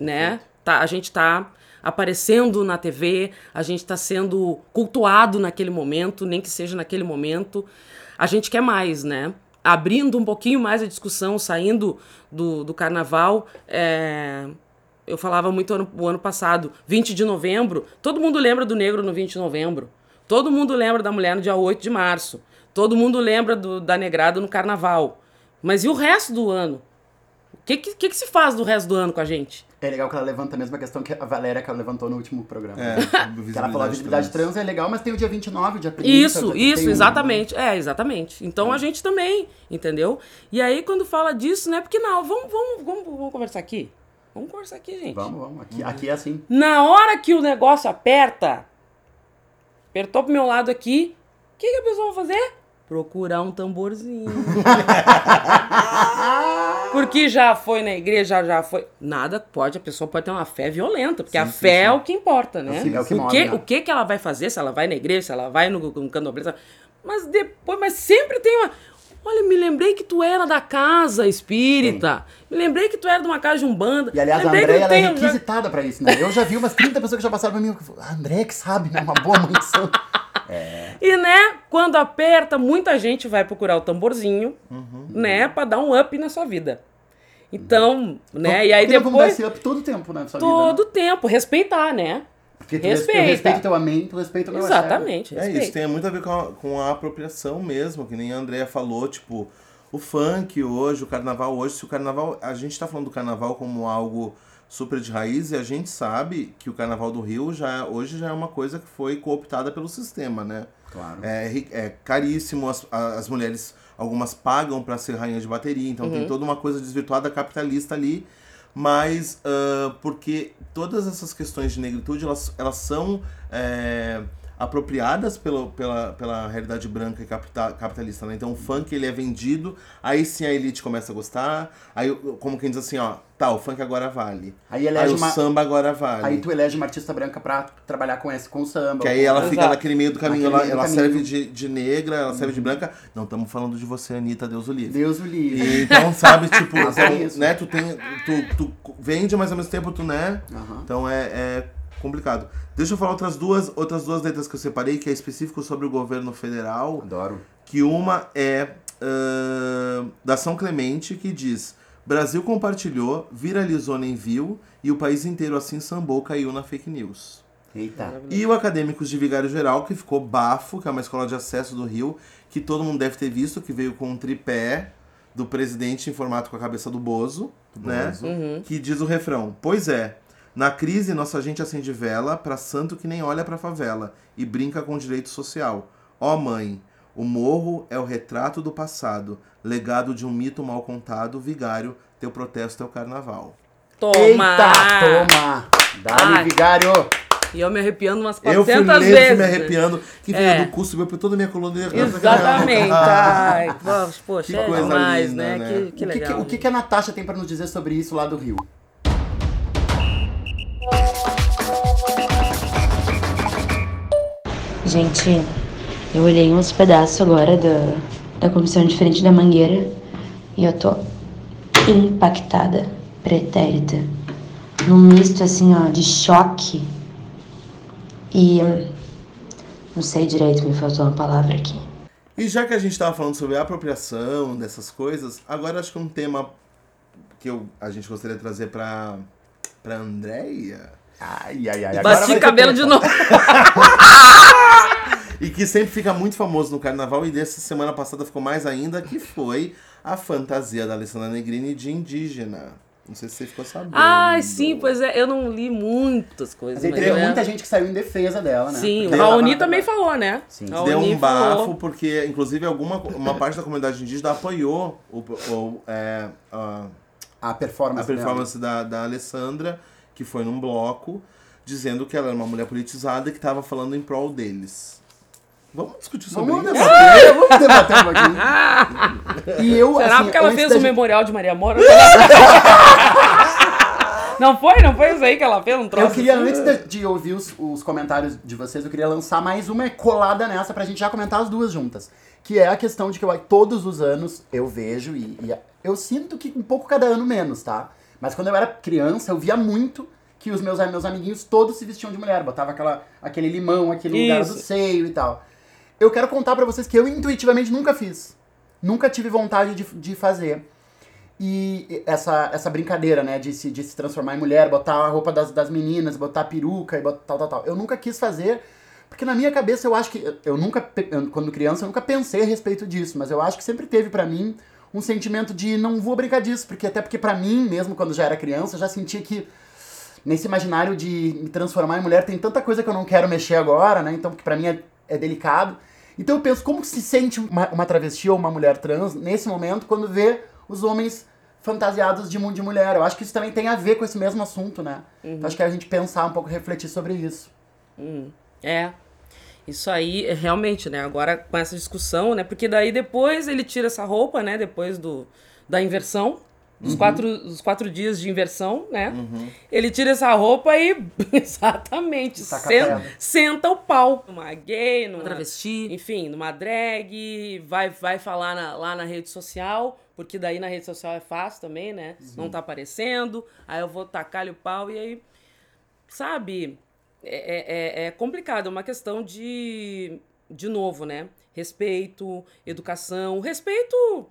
né? Tá, a gente tá aparecendo na TV, a gente tá sendo cultuado naquele momento, nem que seja naquele momento. A gente quer mais, né? Abrindo um pouquinho mais a discussão, saindo do, do carnaval, é, eu falava muito ano, ano passado, 20 de novembro, todo mundo lembra do negro no 20 de novembro. Todo mundo lembra da mulher no dia 8 de março. Todo mundo lembra do, da negrada no carnaval. Mas e o resto do ano? O que, que que se faz do resto do ano com a gente? É legal que ela levanta a mesma questão que a Valéria que ela levantou no último programa. É, Que ela falou a visibilidade trans é legal, mas tem o dia 29, o dia 30. Isso, isso, um- exatamente. É, exatamente. Então a gente também, entendeu? E aí, quando fala disso, né? Porque não, vamos, vamos, vamos, vamos conversar aqui. Vamos conversar aqui, gente. Vamos, vamos. Aqui, aqui é assim. Na hora que o negócio aperta, apertou pro meu lado aqui, o que, que a pessoa vai fazer? Procurar um tamborzinho. porque já foi na igreja, já foi. Nada pode, a pessoa pode ter uma fé violenta, porque a fé é o que importa, né? Sim, é o que o, move, que, né? o que que ela vai fazer, se ela vai na igreja, se ela vai no, no candomblé. Mas depois, mas sempre tem uma. Olha, me lembrei que tu era da casa espírita. Me lembrei que tu era de uma casa de umbanda. E aliás, a lembrei Andréia tu ela é requisitada pra isso, né? Eu já vi umas 30 pessoas que já passaram pra mim. A Andréia que sabe, né? Uma boa mãe santo. E, né, quando aperta, muita gente vai procurar o tamborzinho, Uhum. né? pra dar um up na sua vida. Então, né, e aí não vamos dar depois, esse up todo tempo, né? na sua todo vida, né? tempo, respeitar, né? Porque tu respeita. respeita. Teu amém, tu respeita o meu. Exatamente, É isso, tem muito a ver com a, com a apropriação mesmo, que nem a Andrea falou, tipo, o funk hoje, o carnaval hoje, se o carnaval. A gente tá falando do carnaval como algo super de raiz e a gente sabe que o carnaval do Rio já hoje já é uma coisa que foi cooptada pelo sistema, né? Claro. É, é caríssimo, as, as mulheres, algumas pagam para ser rainha de bateria, então Uhum. tem toda uma coisa desvirtuada capitalista ali, mas ah, porque todas essas questões de negritude, elas, elas são é, apropriadas pelo, pela, pela realidade branca e capita- capitalista, né? Então o funk, ele é vendido, aí sim a elite começa a gostar, aí como quem diz assim, ó, tá, o funk agora vale, Aí aí, elege o uma. samba agora vale. Aí tu elege uma artista branca pra trabalhar com esse, com o samba. Que aí ela fica Exato. naquele meio do caminho, Naquele ela, ela caminho. serve de, de negra, ela serve de branca. Não, estamos falando de você, Anitta, Deus o livre. Deus o livre. E, então, sabe, tipo, é então, isso. né, tu tem. Tu, tu vende, mas ao mesmo tempo tu, né? Aham. Então é, é complicado. Deixa eu falar outras duas, outras duas letras que eu separei, que é específico sobre o governo federal. Adoro. Que uma é ah, da São Clemente, que diz: Brasil compartilhou, viralizou nem viu, e o país inteiro assim sambou, caiu na fake news. Eita. E o Acadêmicos de Vigário Geral, que ficou bafo, que é uma escola de acesso do Rio, que todo mundo deve ter visto, que veio com um tripé do presidente em formato com a cabeça do Bozo, né? Que diz o refrão: Pois é, na crise nossa gente acende vela pra santo que nem olha pra favela e brinca com direito social. Ó mãe, o morro é o retrato do passado, legado de um mito mal contado, vigário, teu protesto é o carnaval. Toma! Eita, toma! Dá-lhe, vigário! E eu me arrepiando umas Eu fui 400 vezes. fui me arrepiando, que veio É. do cu, subiu por toda a minha coluna. Exatamente. Ai, poxa, poxa, Que é coisa demais, linda, né? né? Que, que o que, que, legal. o que que a Natasha tem pra nos dizer sobre isso lá do Rio? Gente, eu olhei uns pedaços agora da, da comissão diferente da Mangueira e eu tô impactada, pretérita. Num misto assim, ó, de choque e. Não sei direito, me faltou uma palavra aqui. E já que a gente tava falando sobre a apropriação dessas coisas, agora acho que um tema que eu, a gente gostaria de trazer pra, pra Andréia, Ai, ai, ai. agora Bati o cabelo de novo. e que sempre fica muito famoso no carnaval, e dessa semana passada ficou mais ainda, que foi a fantasia da Alessandra Negrini de indígena. Não sei se você ficou sabendo. Ai, sim, pois é. Eu não li muitas coisas. Mas mas teve muita gente que saiu em defesa dela, né? Sim, Raoni tava- também falou, né? Sim. Raoni Deu um bafo, falou. porque inclusive alguma uma parte da comunidade indígena apoiou o, o- é, a, A performance, a performance da, da Alessandra, que foi num bloco, dizendo que ela era uma mulher politizada e que estava falando em prol deles. Vamos discutir sobre Vamos isso? debater, vamos debater um pouquinho. E eu, Será assim, porque ela fez o gente- memorial de Maria Mora? não foi? Não foi isso aí que ela fez? Um troço Eu queria, assim? antes de, de ouvir os, os comentários de vocês, eu queria lançar mais uma colada nessa pra gente já comentar as duas juntas. Que é a questão de que eu, todos os anos eu vejo e, e eu sinto que um pouco cada ano menos, tá? Mas quando eu era criança, eu via muito que os meus, meus amiguinhos todos se vestiam de mulher. Botava aquela, aquele limão, aquele lugar Isso. do seio e tal. Eu quero contar pra vocês que eu intuitivamente nunca fiz. Nunca tive vontade de, de fazer. E essa, essa brincadeira, né, de se, de se transformar em mulher, botar a roupa das, das meninas, botar a peruca e botar tal, tal, tal. Eu nunca quis fazer, porque na minha cabeça eu acho que. eu- nunca, quando criança, eu nunca pensei a respeito disso, mas eu acho que sempre teve pra mim um sentimento de não vou brincar disso, porque até porque pra mim, mesmo quando já era criança, eu já sentia que nesse imaginário de me transformar em mulher tem tanta coisa que eu não quero mexer agora, né? Então, porque pra mim é, é delicado. Então eu penso, como se sente uma, uma travesti ou uma mulher trans nesse momento quando vê os homens fantasiados de, mu- de mulher? Eu acho que isso também tem a ver com esse mesmo assunto, né? Então, acho que é a gente pensar um pouco, refletir sobre isso. É. Isso aí, é realmente, né? Agora com essa discussão, né? Porque daí depois ele tira essa roupa, né? Depois do, da inversão. Dos, quatro, dos quatro dias de inversão, né? Ele tira essa roupa e. Exatamente. Senta, senta o pau. Numa gay, numa travesti, enfim, numa drag. Vai, vai falar na- lá na rede social. Porque daí na rede social é fácil também, né? Não tá aparecendo. Aí eu vou tacar-lhe o pau e aí sabe, é, é, é complicado, é uma questão de, de novo, né? Respeito, educação. Respeito,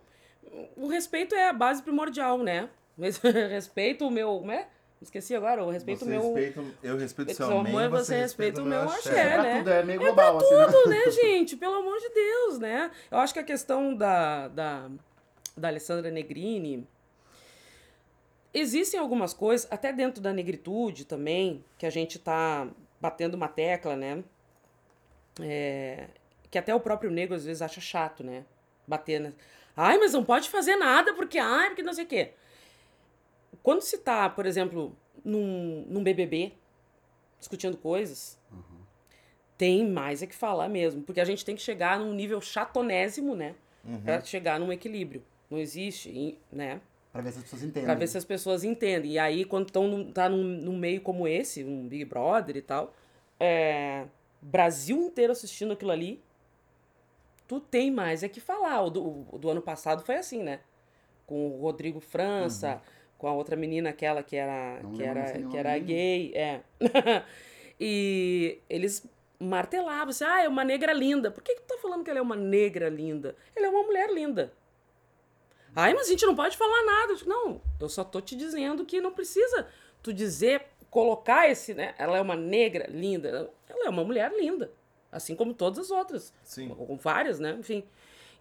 o respeito é a base primordial, né? Respeito o meu, como é? Esqueci agora, o respeito o meu... eu respeito seu seu amor, você, você respeita o meu axé. É, pra né? tudo, é meio É global, pra assim, né? tudo, né, gente? Pelo amor de Deus, né? Eu acho que a questão da, da, da Alessandra Negrini. Existem algumas coisas, até dentro da negritude também, que a gente tá batendo uma tecla, né? É, que até o próprio negro às vezes acha chato, né? Bater na. Ai, mas não pode fazer nada porque, ai, porque não sei o quê. Quando se tá, por exemplo, num, num BBB, discutindo coisas, tem mais é que falar mesmo. Porque a gente tem que chegar num nível chatonésimo, né? Pra chegar num equilíbrio. Não existe, né? Pra ver se as pessoas entendem. Pra ver se as pessoas entendem. E aí, quando estão num, tá num, num meio como esse, um Big Brother e tal, é, Brasil inteiro assistindo aquilo ali, tu tem mais é que falar. O do, o do ano passado foi assim, né? Com o Rodrigo França, com a outra menina, aquela que era, Não que era, que era gay, é. e eles martelavam assim, ah, é uma negra linda. Por que, que tu tá falando que ela é uma negra linda? Ela é uma mulher linda. Ai, mas a gente não pode falar nada. Não, eu só tô te dizendo que não precisa tu dizer colocar esse, né? Ela é uma negra linda, ela é uma mulher linda, assim como todas as outras. Sim. Com várias, né? Enfim.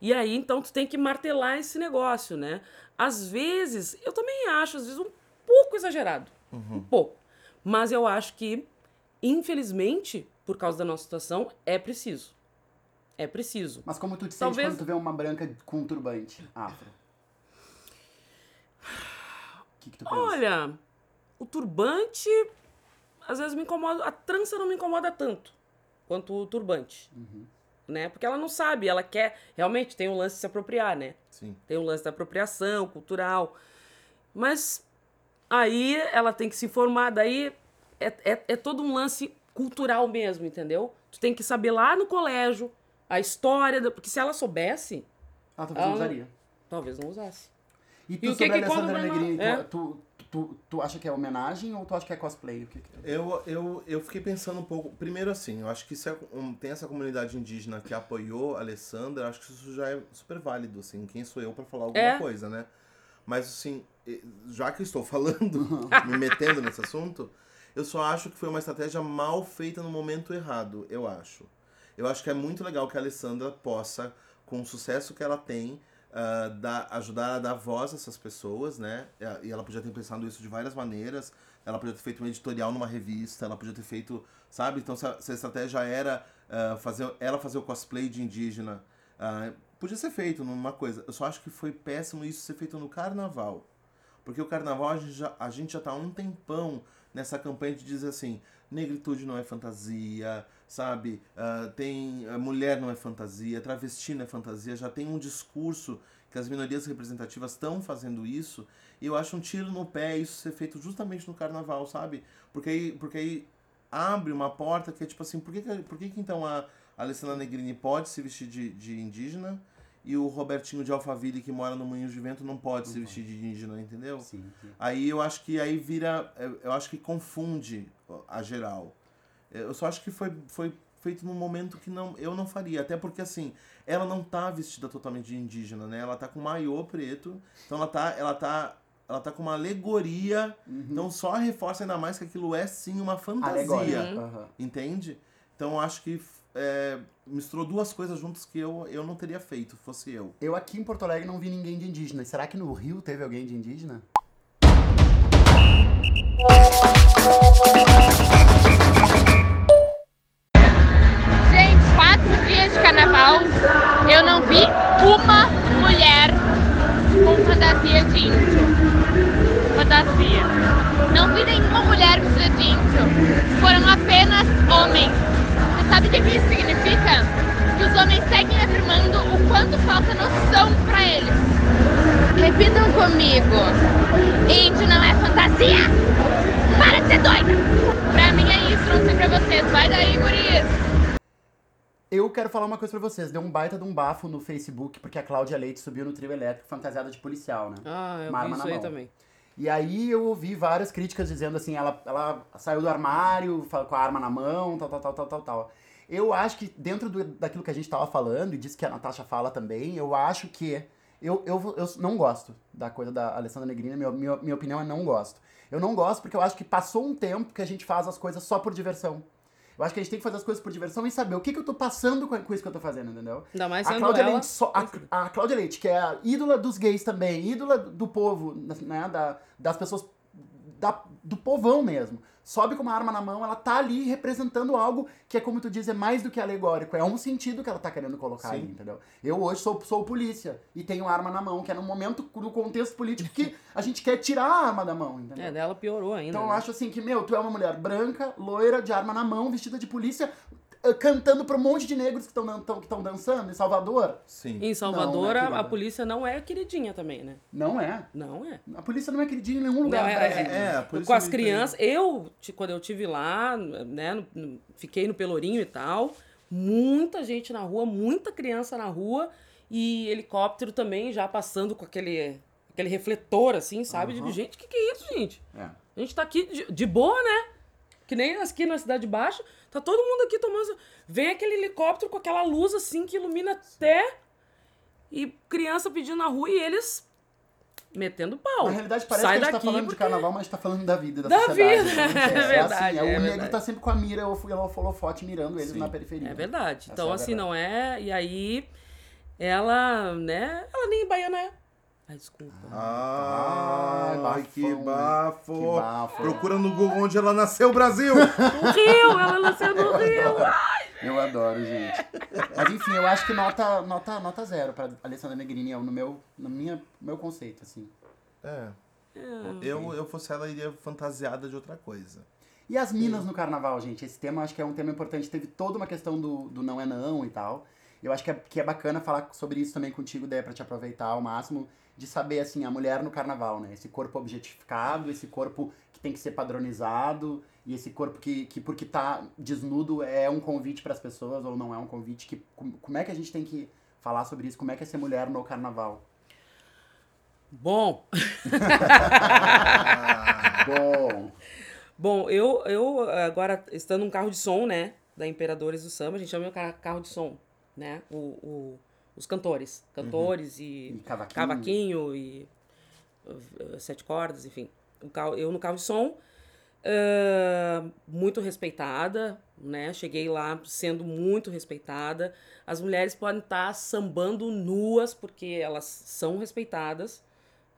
E aí, então, tu tem que martelar esse negócio, né? Às vezes, eu também acho, às vezes, um pouco exagerado. Um pouco. Mas eu acho que, infelizmente, por causa da nossa situação, é preciso. É preciso. Mas como tu te sente Talvez- quando tu vê uma branca com um turbante afro? O que, que tu pensa? Olha, o turbante às vezes me incomoda. A trança não me incomoda tanto quanto o turbante. Né? Porque ela não sabe, ela quer. Realmente tem o lance de se apropriar, né? Sim. Tem o lance da apropriação cultural. Mas aí ela tem que se informar, daí é, é, é todo um lance cultural mesmo, entendeu? Tu tem que saber lá no colégio a história, da, porque se ela soubesse, Ah, talvez não ela- usaria. talvez não usasse. E tu E o que sobre que a Alessandra Negrini, É. tu, tu, tu acha que é homenagem ou tu acha que é cosplay? O que que tu- Eu, eu, eu fiquei pensando um pouco. Primeiro, assim, eu acho que se é um- tem essa comunidade indígena que apoiou a Alessandra, eu acho que isso já é super válido, assim. Quem sou eu pra falar alguma É. coisa, né? Mas, assim, já que eu estou falando, me metendo nesse assunto, eu só acho que foi uma estratégia mal feita no momento errado, eu acho. Eu acho que é muito legal que a Alessandra possa, com o sucesso que ela tem, ah, dar- ajudar a dar voz a essas pessoas, né? E ela podia ter pensado isso de várias maneiras. Ela podia ter feito um editorial numa revista, ela podia ter feito, sabe? Então, se a, se a estratégia era ah, fazer, ela fazer o cosplay de indígena, ah, podia ser feito numa coisa. Eu só acho que foi péssimo isso ser feito no carnaval. Porque o carnaval a gente já, a gente já tá há um tempão nessa campanha de dizer assim, negritude não é fantasia, sabe? Ah, tem ah, mulher não é fantasia, travesti não é fantasia, já tem um discurso que as minorias representativas estão fazendo isso, e eu acho um tiro no pé isso ser feito justamente no carnaval, sabe? Porque aí, porque aí abre uma porta que é tipo assim, por que, que, por que, que então a Alessandra Negrini pode se vestir de, de indígena e o Robertinho de Alphaville, que mora no Moinhos de Vento, não pode se vestir de indígena, entendeu? Sim, sim. Aí eu acho que aí vira. eu- Eu acho que confunde a geral. Eu só acho que foi, foi feito num momento que não, eu não faria. Até porque assim, ela não tá vestida totalmente de indígena, né? Ela tá com maiô preto. Então ela tá. Ela tá. Ela tá com uma alegoria. Então só reforça ainda mais que aquilo é sim uma fantasia. Entende? Então acho que é, misturou duas coisas juntas que eu, eu não teria feito, fosse eu. Eu aqui em Porto Alegre não vi ninguém de indígena. Será que no Rio teve alguém de indígena? O que que isso significa? Que os homens seguem afirmando o quanto falta noção pra eles. Repitam comigo. Índio não é fantasia. Para de ser doida. Pra mim é isso, não sei pra vocês. Vai daí, guris. Eu quero falar uma coisa pra vocês. Deu um baita de um bafo no Facebook, porque a Cláudia Leite subiu no trio elétrico fantasiada de policial, né? Ah, eu Uma vi arma isso na aí mão. também. E aí eu ouvi várias críticas dizendo assim, ela, ela saiu do armário com a arma na mão, tal, tal, tal, tal, tal, tal. Eu acho que dentro do- daquilo que a gente tava falando, e disse que a Natasha fala também, eu acho que eu, eu, eu não gosto da coisa da Alessandra Negrini, minha, minha, minha opinião é não gosto. Eu não gosto porque eu acho que passou um tempo que a gente faz as coisas só por diversão. Eu acho que a gente tem que fazer as coisas por diversão e saber o que, que eu tô passando com, com isso que eu tô fazendo, entendeu? Ainda mais A Cláudia, ela... Leite, só- a, a Cláudia Leite, que é a ídola dos gays também, ídola do povo, né, da, das pessoas, da- do povão mesmo. Sobe com uma arma na mão, ela tá ali representando algo que é, como tu diz, é mais do que alegórico. É um sentido que ela tá querendo colocar Sim. aí, entendeu? Eu hoje sou, sou polícia e tenho arma na mão, que é no momento, no contexto político que a gente quer tirar a arma da mão, entendeu? É, dela piorou ainda. Então eu né? acho assim que, meu, tu é uma mulher branca, loira, de arma na mão, vestida de polícia, cantando pra um monte de negros que estão dançando em Salvador. Sim. Em Salvador, Não, né, a- a, polícia não é queridinha também, né? Não é. Não é. A polícia não é queridinha em nenhum lugar Não, é-. É, a polícia com as crianças, eu, quando eu tive lá, né, no- no- fiquei no Pelourinho e tal, muita gente na rua, muita criança na rua e helicóptero também já passando com aquele, aquele refletor, assim, sabe? Eu Digo, gente, o que, que é isso, gente? É. A gente tá aqui de, de boa, né? Que nem aqui na Cidade Baixa, tá todo mundo aqui tomando. Vem aquele helicóptero com aquela luz assim que ilumina até. E criança pedindo na rua e eles metendo pau. Na realidade, parece Sai que a gente tá falando porque... de carnaval, mas a gente tá falando da vida, da, Da sociedade. vida, né? é verdade, assim, é o negro tá sempre com a mira, eu fui ela holofote mirando eles Sim. na periferia. É verdade. Essa então, é assim, verdade. não é. E aí, ela, né? Ela nem baiana é. Ai, desculpa. Ai, Ai, que bafo. que bafo. Procura no Google onde ela nasceu, Brasil. No Rio, ela nasceu no Rio. Eu adoro, gente. Mas enfim, eu acho que nota, nota, nota zero pra Alessandra Negrini, é no meu, no minha, meu conceito, assim. É. Eu, eu fosse ela, iria fantasiada de outra coisa. E as minas no carnaval, gente? Esse tema acho que é um tema importante. Teve toda uma questão do, do não é não e tal. Eu acho que é, que é bacana falar sobre isso também contigo, Ideia, pra te aproveitar ao máximo, de saber, assim, a mulher no carnaval, né? Esse corpo objetificado, esse corpo que tem que ser padronizado, e esse corpo que, que porque tá desnudo, é um convite pras pessoas ou não é um convite. Que, como é que a gente tem que falar sobre isso? Como é que é ser mulher no carnaval? Bom, Bom, bom, eu, eu agora, estando num carro de som, né? Da Imperadores do Samba, a gente chama o ca- carro de som, né? O, o- os cantores. Cantores e, E cavaquinho. cavaquinho e uh, sete cordas, enfim. Eu no carro de som, ah, muito respeitada, né? Cheguei lá sendo muito respeitada. As mulheres podem estar sambando nuas, porque elas são respeitadas.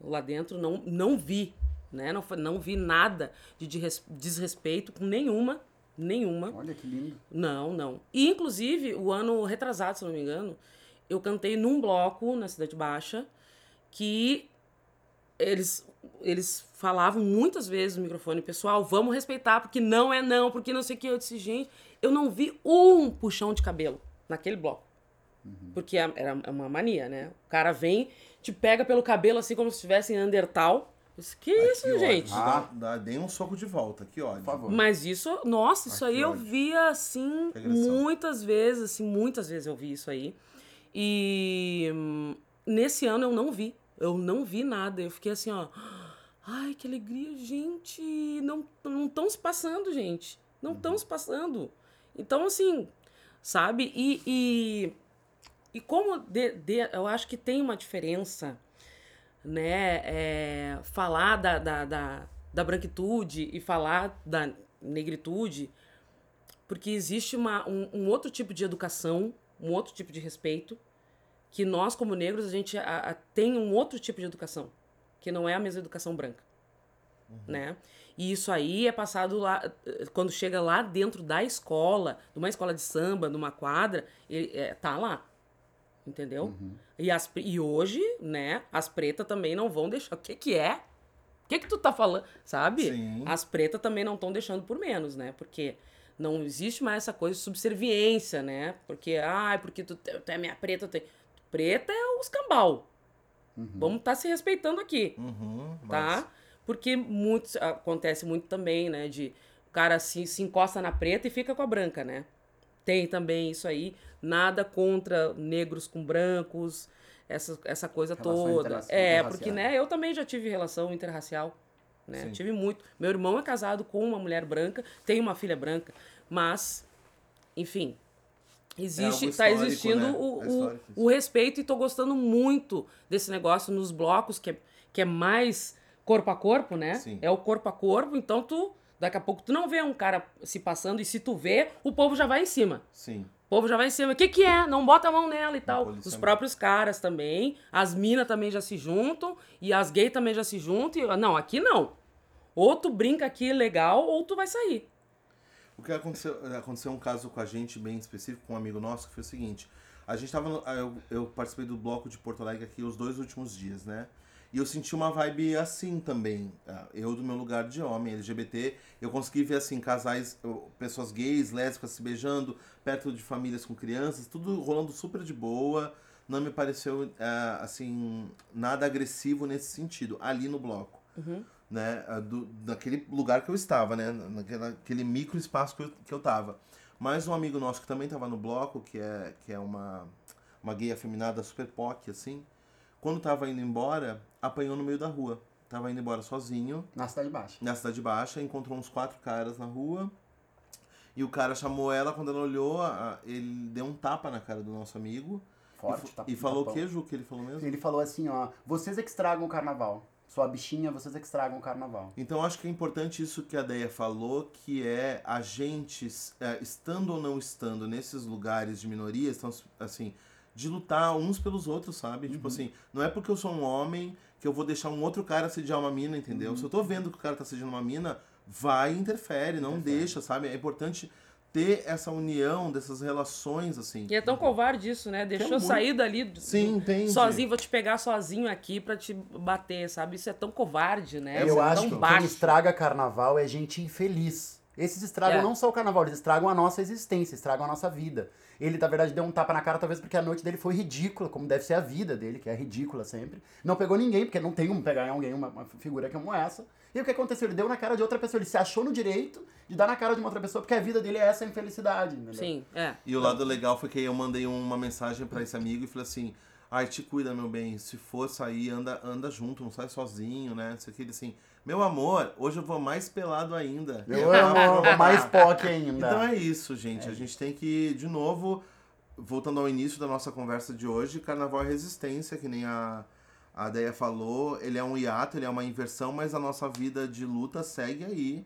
Lá dentro não, não vi, né? Não, não vi nada de desres- desrespeito com nenhuma, nenhuma. olha que lindo. Não, não. E, inclusive, o ano retrasado, se não me engano, eu cantei num bloco na Cidade Baixa que eles, eles falavam muitas vezes no microfone, pessoal, vamos respeitar, porque não é não, porque não sei o que. Eu disse, gente, eu não vi um puxão de cabelo naquele bloco. Porque é- era uma mania, né? O cara vem, te pega pelo cabelo assim como se estivesse em Andertal. Eu disse, que isso, Que ódio. gente? Dá, dá, dei um soco de volta, que ódio. Por favor. Mas isso, nossa, isso Ai, aí eu via assim muitas vezes, assim, muitas vezes eu vi isso aí. E hum, nesse ano eu não vi. Eu não vi nada. Eu fiquei assim, ó. Ai, que alegria, gente. Não não estão se passando, gente. Não Uhum. estão se passando. Então, assim, sabe? E, e, e como de, de- eu acho que tem uma diferença, né? é, falar da, da, da, da branquitude e falar da negritude, porque existe uma, um, um outro tipo de educação, um outro tipo de respeito, que nós, como negros, a gente a- a- tem um outro tipo de educação, que não é a mesma educação branca. Né? E isso aí é passado lá, eh, quando chega lá dentro da escola, numa escola de samba, numa quadra, ele, é, tá lá. Entendeu? E, as, e hoje, né, as pretas também não vão deixar. O que que é? O que que tu tá falando? Sabe? Sim. As pretas também não estão deixando por menos, né? Porque não existe mais essa coisa de subserviência, né? Porque, ai, porque tu, tu é minha preta. Tu é... Preta é os cambal. Vamos estar se respeitando aqui Uhum, mas- tá? Porque muito, acontece muito também, né? De o cara se, se encosta na preta e fica com a branca, né? Tem também isso aí. Nada contra negros com brancos, essa, essa coisa Relação toda. É, porque, né, eu também já tive relação interracial. Né? Tive muito. Meu irmão é casado com uma mulher branca, tem uma filha branca, mas, enfim, existe, algo tá existindo né? o, É o, o respeito e tô gostando muito desse negócio nos blocos, que é, que é mais corpo a corpo, né? Sim. É o corpo a corpo, então tu, daqui a pouco, tu não vê um cara se passando, e se tu vê, o povo já vai em cima. Sim. O povo já vai em cima. O que que é? Não bota a mão nela e tal. Os próprios caras também. As minas também já se juntam. E as gays também já se juntam. E, não, aqui não. Ou tu brinca aqui legal, ou tu vai sair. O que aconteceu, aconteceu um caso com a gente bem específico, com um amigo nosso, que foi o seguinte. A gente tava. no- eu, eu participei do bloco de Porto Alegre aqui os dois últimos dias, né? E eu senti uma vibe assim também. Ah, Eu, do meu lugar de homem, LGBT, eu consegui ver assim, casais, eu- pessoas gays, lésbicas se beijando, perto de famílias com crianças, tudo rolando super de boa. Não me pareceu, ah, assim, nada agressivo nesse sentido, ali no bloco né, a do, daquele lugar que eu estava, né, naquela, aquele micro espaço que eu, que eu tava. Mas um amigo nosso que também tava no bloco, que é, que é uma, uma gay afeminada super POC, assim, quando tava indo embora, apanhou no meio da rua. Tava indo embora sozinho, Na Cidade Baixa. na Cidade Baixa, encontrou uns quatro caras na rua, e o cara chamou ela, quando ela olhou, a- ele deu um tapa na cara do nosso amigo, forte. E, tá- e falou o que, Ju, que ele falou mesmo? Ele falou assim, ó, vocês é que estragam o carnaval. Sua bichinha, vocês é que estragam o carnaval. Então acho que é importante isso que a Deia falou, que é a gente, é, estando ou não estando nesses lugares de minorias, então, assim, de lutar uns pelos outros, sabe? Tipo assim, não é porque eu sou um homem que eu vou deixar um outro cara assediar uma mina, entendeu? Se eu tô vendo que o cara tá assediando uma mina, vai e interfere, não deixa, sabe? É importante ter essa união dessas relações, assim. E é tão covarde isso, né? Deixou muito- sair dali Sim, entende? sozinho, vou te pegar sozinho aqui pra te bater, sabe? Isso é tão covarde, né? eu Isso é acho tão que baixo. quem estraga carnaval é gente infeliz. Esses estragam É. não só o carnaval, eles estragam a nossa existência, estragam a nossa vida. Ele, na verdade, deu um tapa na cara, talvez porque a noite dele foi ridícula, como deve ser a vida dele, que é ridícula sempre. Não pegou ninguém, porque não tem como pegar em alguém uma, uma figura como essa. E o que aconteceu? Ele deu na cara de outra pessoa, ele se achou no direito de dar na cara de uma outra pessoa, porque a vida dele é essa infelicidade, entendeu? Sim, é. E o lado legal foi que eu mandei uma mensagem pra esse amigo e falei assim: ai, te cuida, meu bem. Se for sair, anda, anda junto, não sai sozinho, né? Não sei o que. Ele assim: meu amor, hoje eu vou mais pelado ainda. Eu amo mais POC ainda. Então é isso, gente. A gente tem que, de novo, voltando ao início da nossa conversa de hoje, carnaval é resistência, que nem a, a Deia falou. Ele é um hiato, ele é uma inversão, mas a nossa vida de luta segue aí.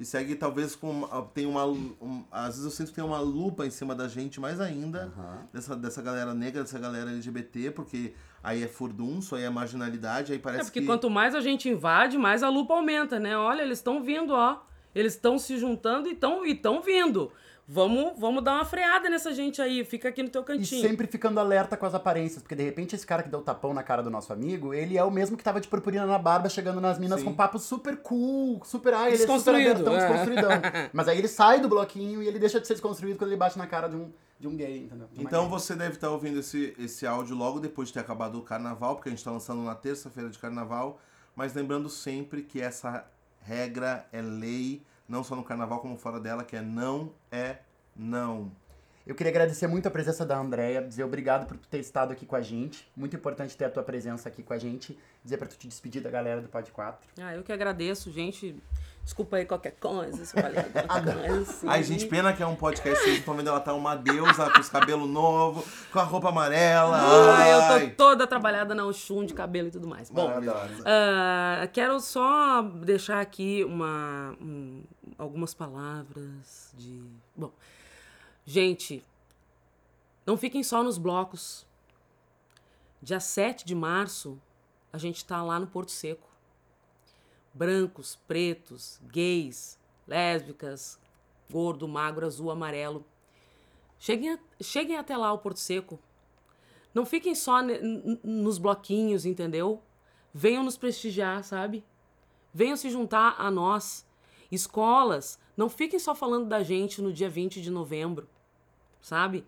E segue talvez com. Tem uma. um- às vezes eu sinto que tem uma lupa em cima da gente mais ainda. Dessa, dessa galera negra, dessa galera LGBT, porque aí é furdunço, aí é marginalidade, aí É parece porque que. quanto mais a gente invade, mais a lupa aumenta, né? Olha, eles estão vindo, ó. Eles estão se juntando e estão e tão vindo. Vamos, vamos dar uma freada nessa gente aí. Fica aqui no teu E cantinho. sempre ficando alerta com as aparências, porque de repente esse cara que deu o tapão na cara do nosso amigo, ele é o mesmo que tava de purpurina na barba, chegando nas minas Sim. com papo super cool, super. Ah, ele é super abertão, é. desconstruidão. Mas aí ele sai do bloquinho e ele deixa de ser desconstruído quando ele bate na cara de um, de um gay, entendeu? De Então gay. você deve estar ouvindo esse, esse áudio logo depois de ter acabado o carnaval, porque a gente está lançando na terça-feira de carnaval. Mas lembrando sempre que essa regra é lei, não só no carnaval como fora dela, que é não é não. Eu queria agradecer muito a presença da Andrea, dizer obrigado por ter estado aqui com a gente. Muito importante ter a tua presença aqui com a gente. Dizer pra tu te despedir da galera do Pod 4. Ah, eu que agradeço, gente. Desculpa aí qualquer coisa, se eu falei alguma coisa assim. Ai, gente, pena que é um podcast, vocês estão vendo ela tá uma deusa com os cabelos novos, com a roupa amarela. Ah, eu Ai. tô toda trabalhada na Oxum de cabelo e tudo mais. Bom, ah, quero só deixar aqui uma, um- algumas palavras de. Bom, gente, não fiquem só nos blocos. Dia 7 de março, a gente tá lá no Porto Seco. Brancos, pretos, gays, lésbicas, gordo, magro, azul, amarelo. Cheguem, cheguem até lá o Porto Seco. Não fiquem só nos bloquinhos, entendeu? Venham nos prestigiar, sabe? Venham se juntar a nós. Escolas, não fiquem só falando da gente no dia 20 de novembro, sabe?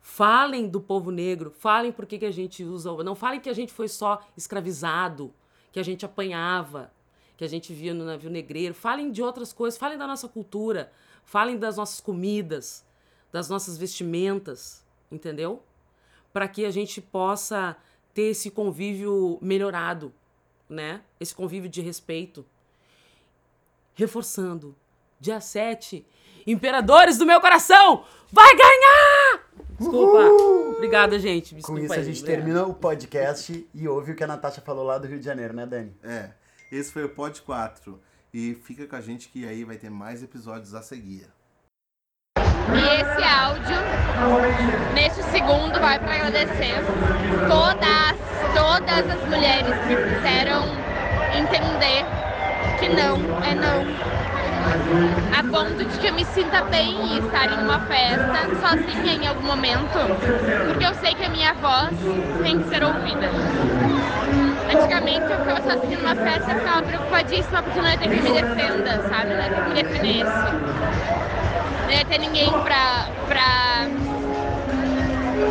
Falem do povo negro, falem por que, que a gente usa. Não falem que a gente foi só escravizado, que a gente apanhava, que a gente via no navio negreiro. Falem de outras coisas, falem da nossa cultura, falem das nossas comidas, das nossas vestimentas, entendeu? Para que a gente possa ter esse convívio melhorado, né? Esse convívio de respeito. Reforçando, dia 7, Imperadores do meu coração, vai ganhar! Desculpa. Obrigada, gente. Com Desculpa isso a aí, gente obrigada. termina o podcast e ouve o que a Natasha falou lá do Rio de Janeiro, né, Dani? É, esse foi o Pod 4. E fica com a gente que aí vai ter mais episódios a seguir. E esse áudio, neste segundo, vai para agradecer todas, todas as mulheres que fizeram entender que não é não. A ponto de que eu me sinta bem em estar em uma festa sozinha em algum momento, porque eu sei que a minha voz tem que ser ouvida. Antigamente eu ficava sozinha numa festa, eu ficava preocupadíssima porque não ia ter quem me defenda, sabe? Não ia ter quem me defendesse não ia ter ninguém pra, pra,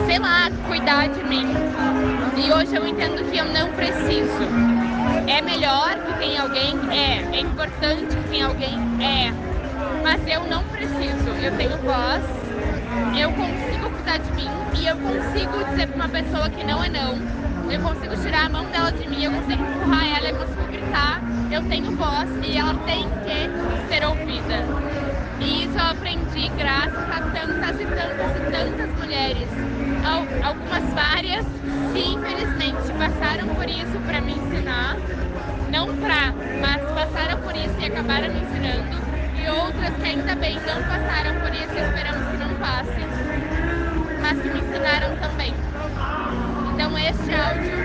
sei lá, cuidar de mim. E hoje eu entendo que eu não preciso. É melhor que tenha alguém? É. É importante que tenha alguém? É. Mas eu não preciso. Eu tenho voz, eu consigo cuidar de mim e eu consigo dizer pra uma pessoa que não é não. Eu consigo tirar a mão dela de mim, eu consigo empurrar ela, eu consigo gritar. Eu tenho voz e ela tem que ser ouvida. E isso eu aprendi graças a tantas e tantas e tantas mulheres al- algumas várias que infelizmente passaram por isso para me ensinar, não pra, mas passaram por isso e acabaram me ensinando, e outras que ainda bem não passaram por isso e esperamos que não passem, mas que me ensinaram também. Então esse áudio,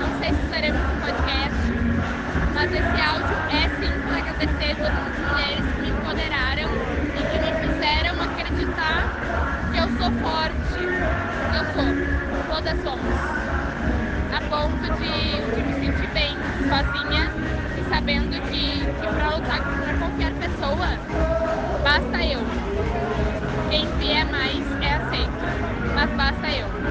não sei se faremos um podcast, mas esse áudio é sim para agradecer todas as mulheres que me empoderaram e que me fizeram acreditar que eu sou forte. Eu sou, todas somos. A ponto de, de me sentir bem sozinha e sabendo que, que para lutar contra qualquer pessoa, basta eu. Quem vier mais é aceito, mas basta eu.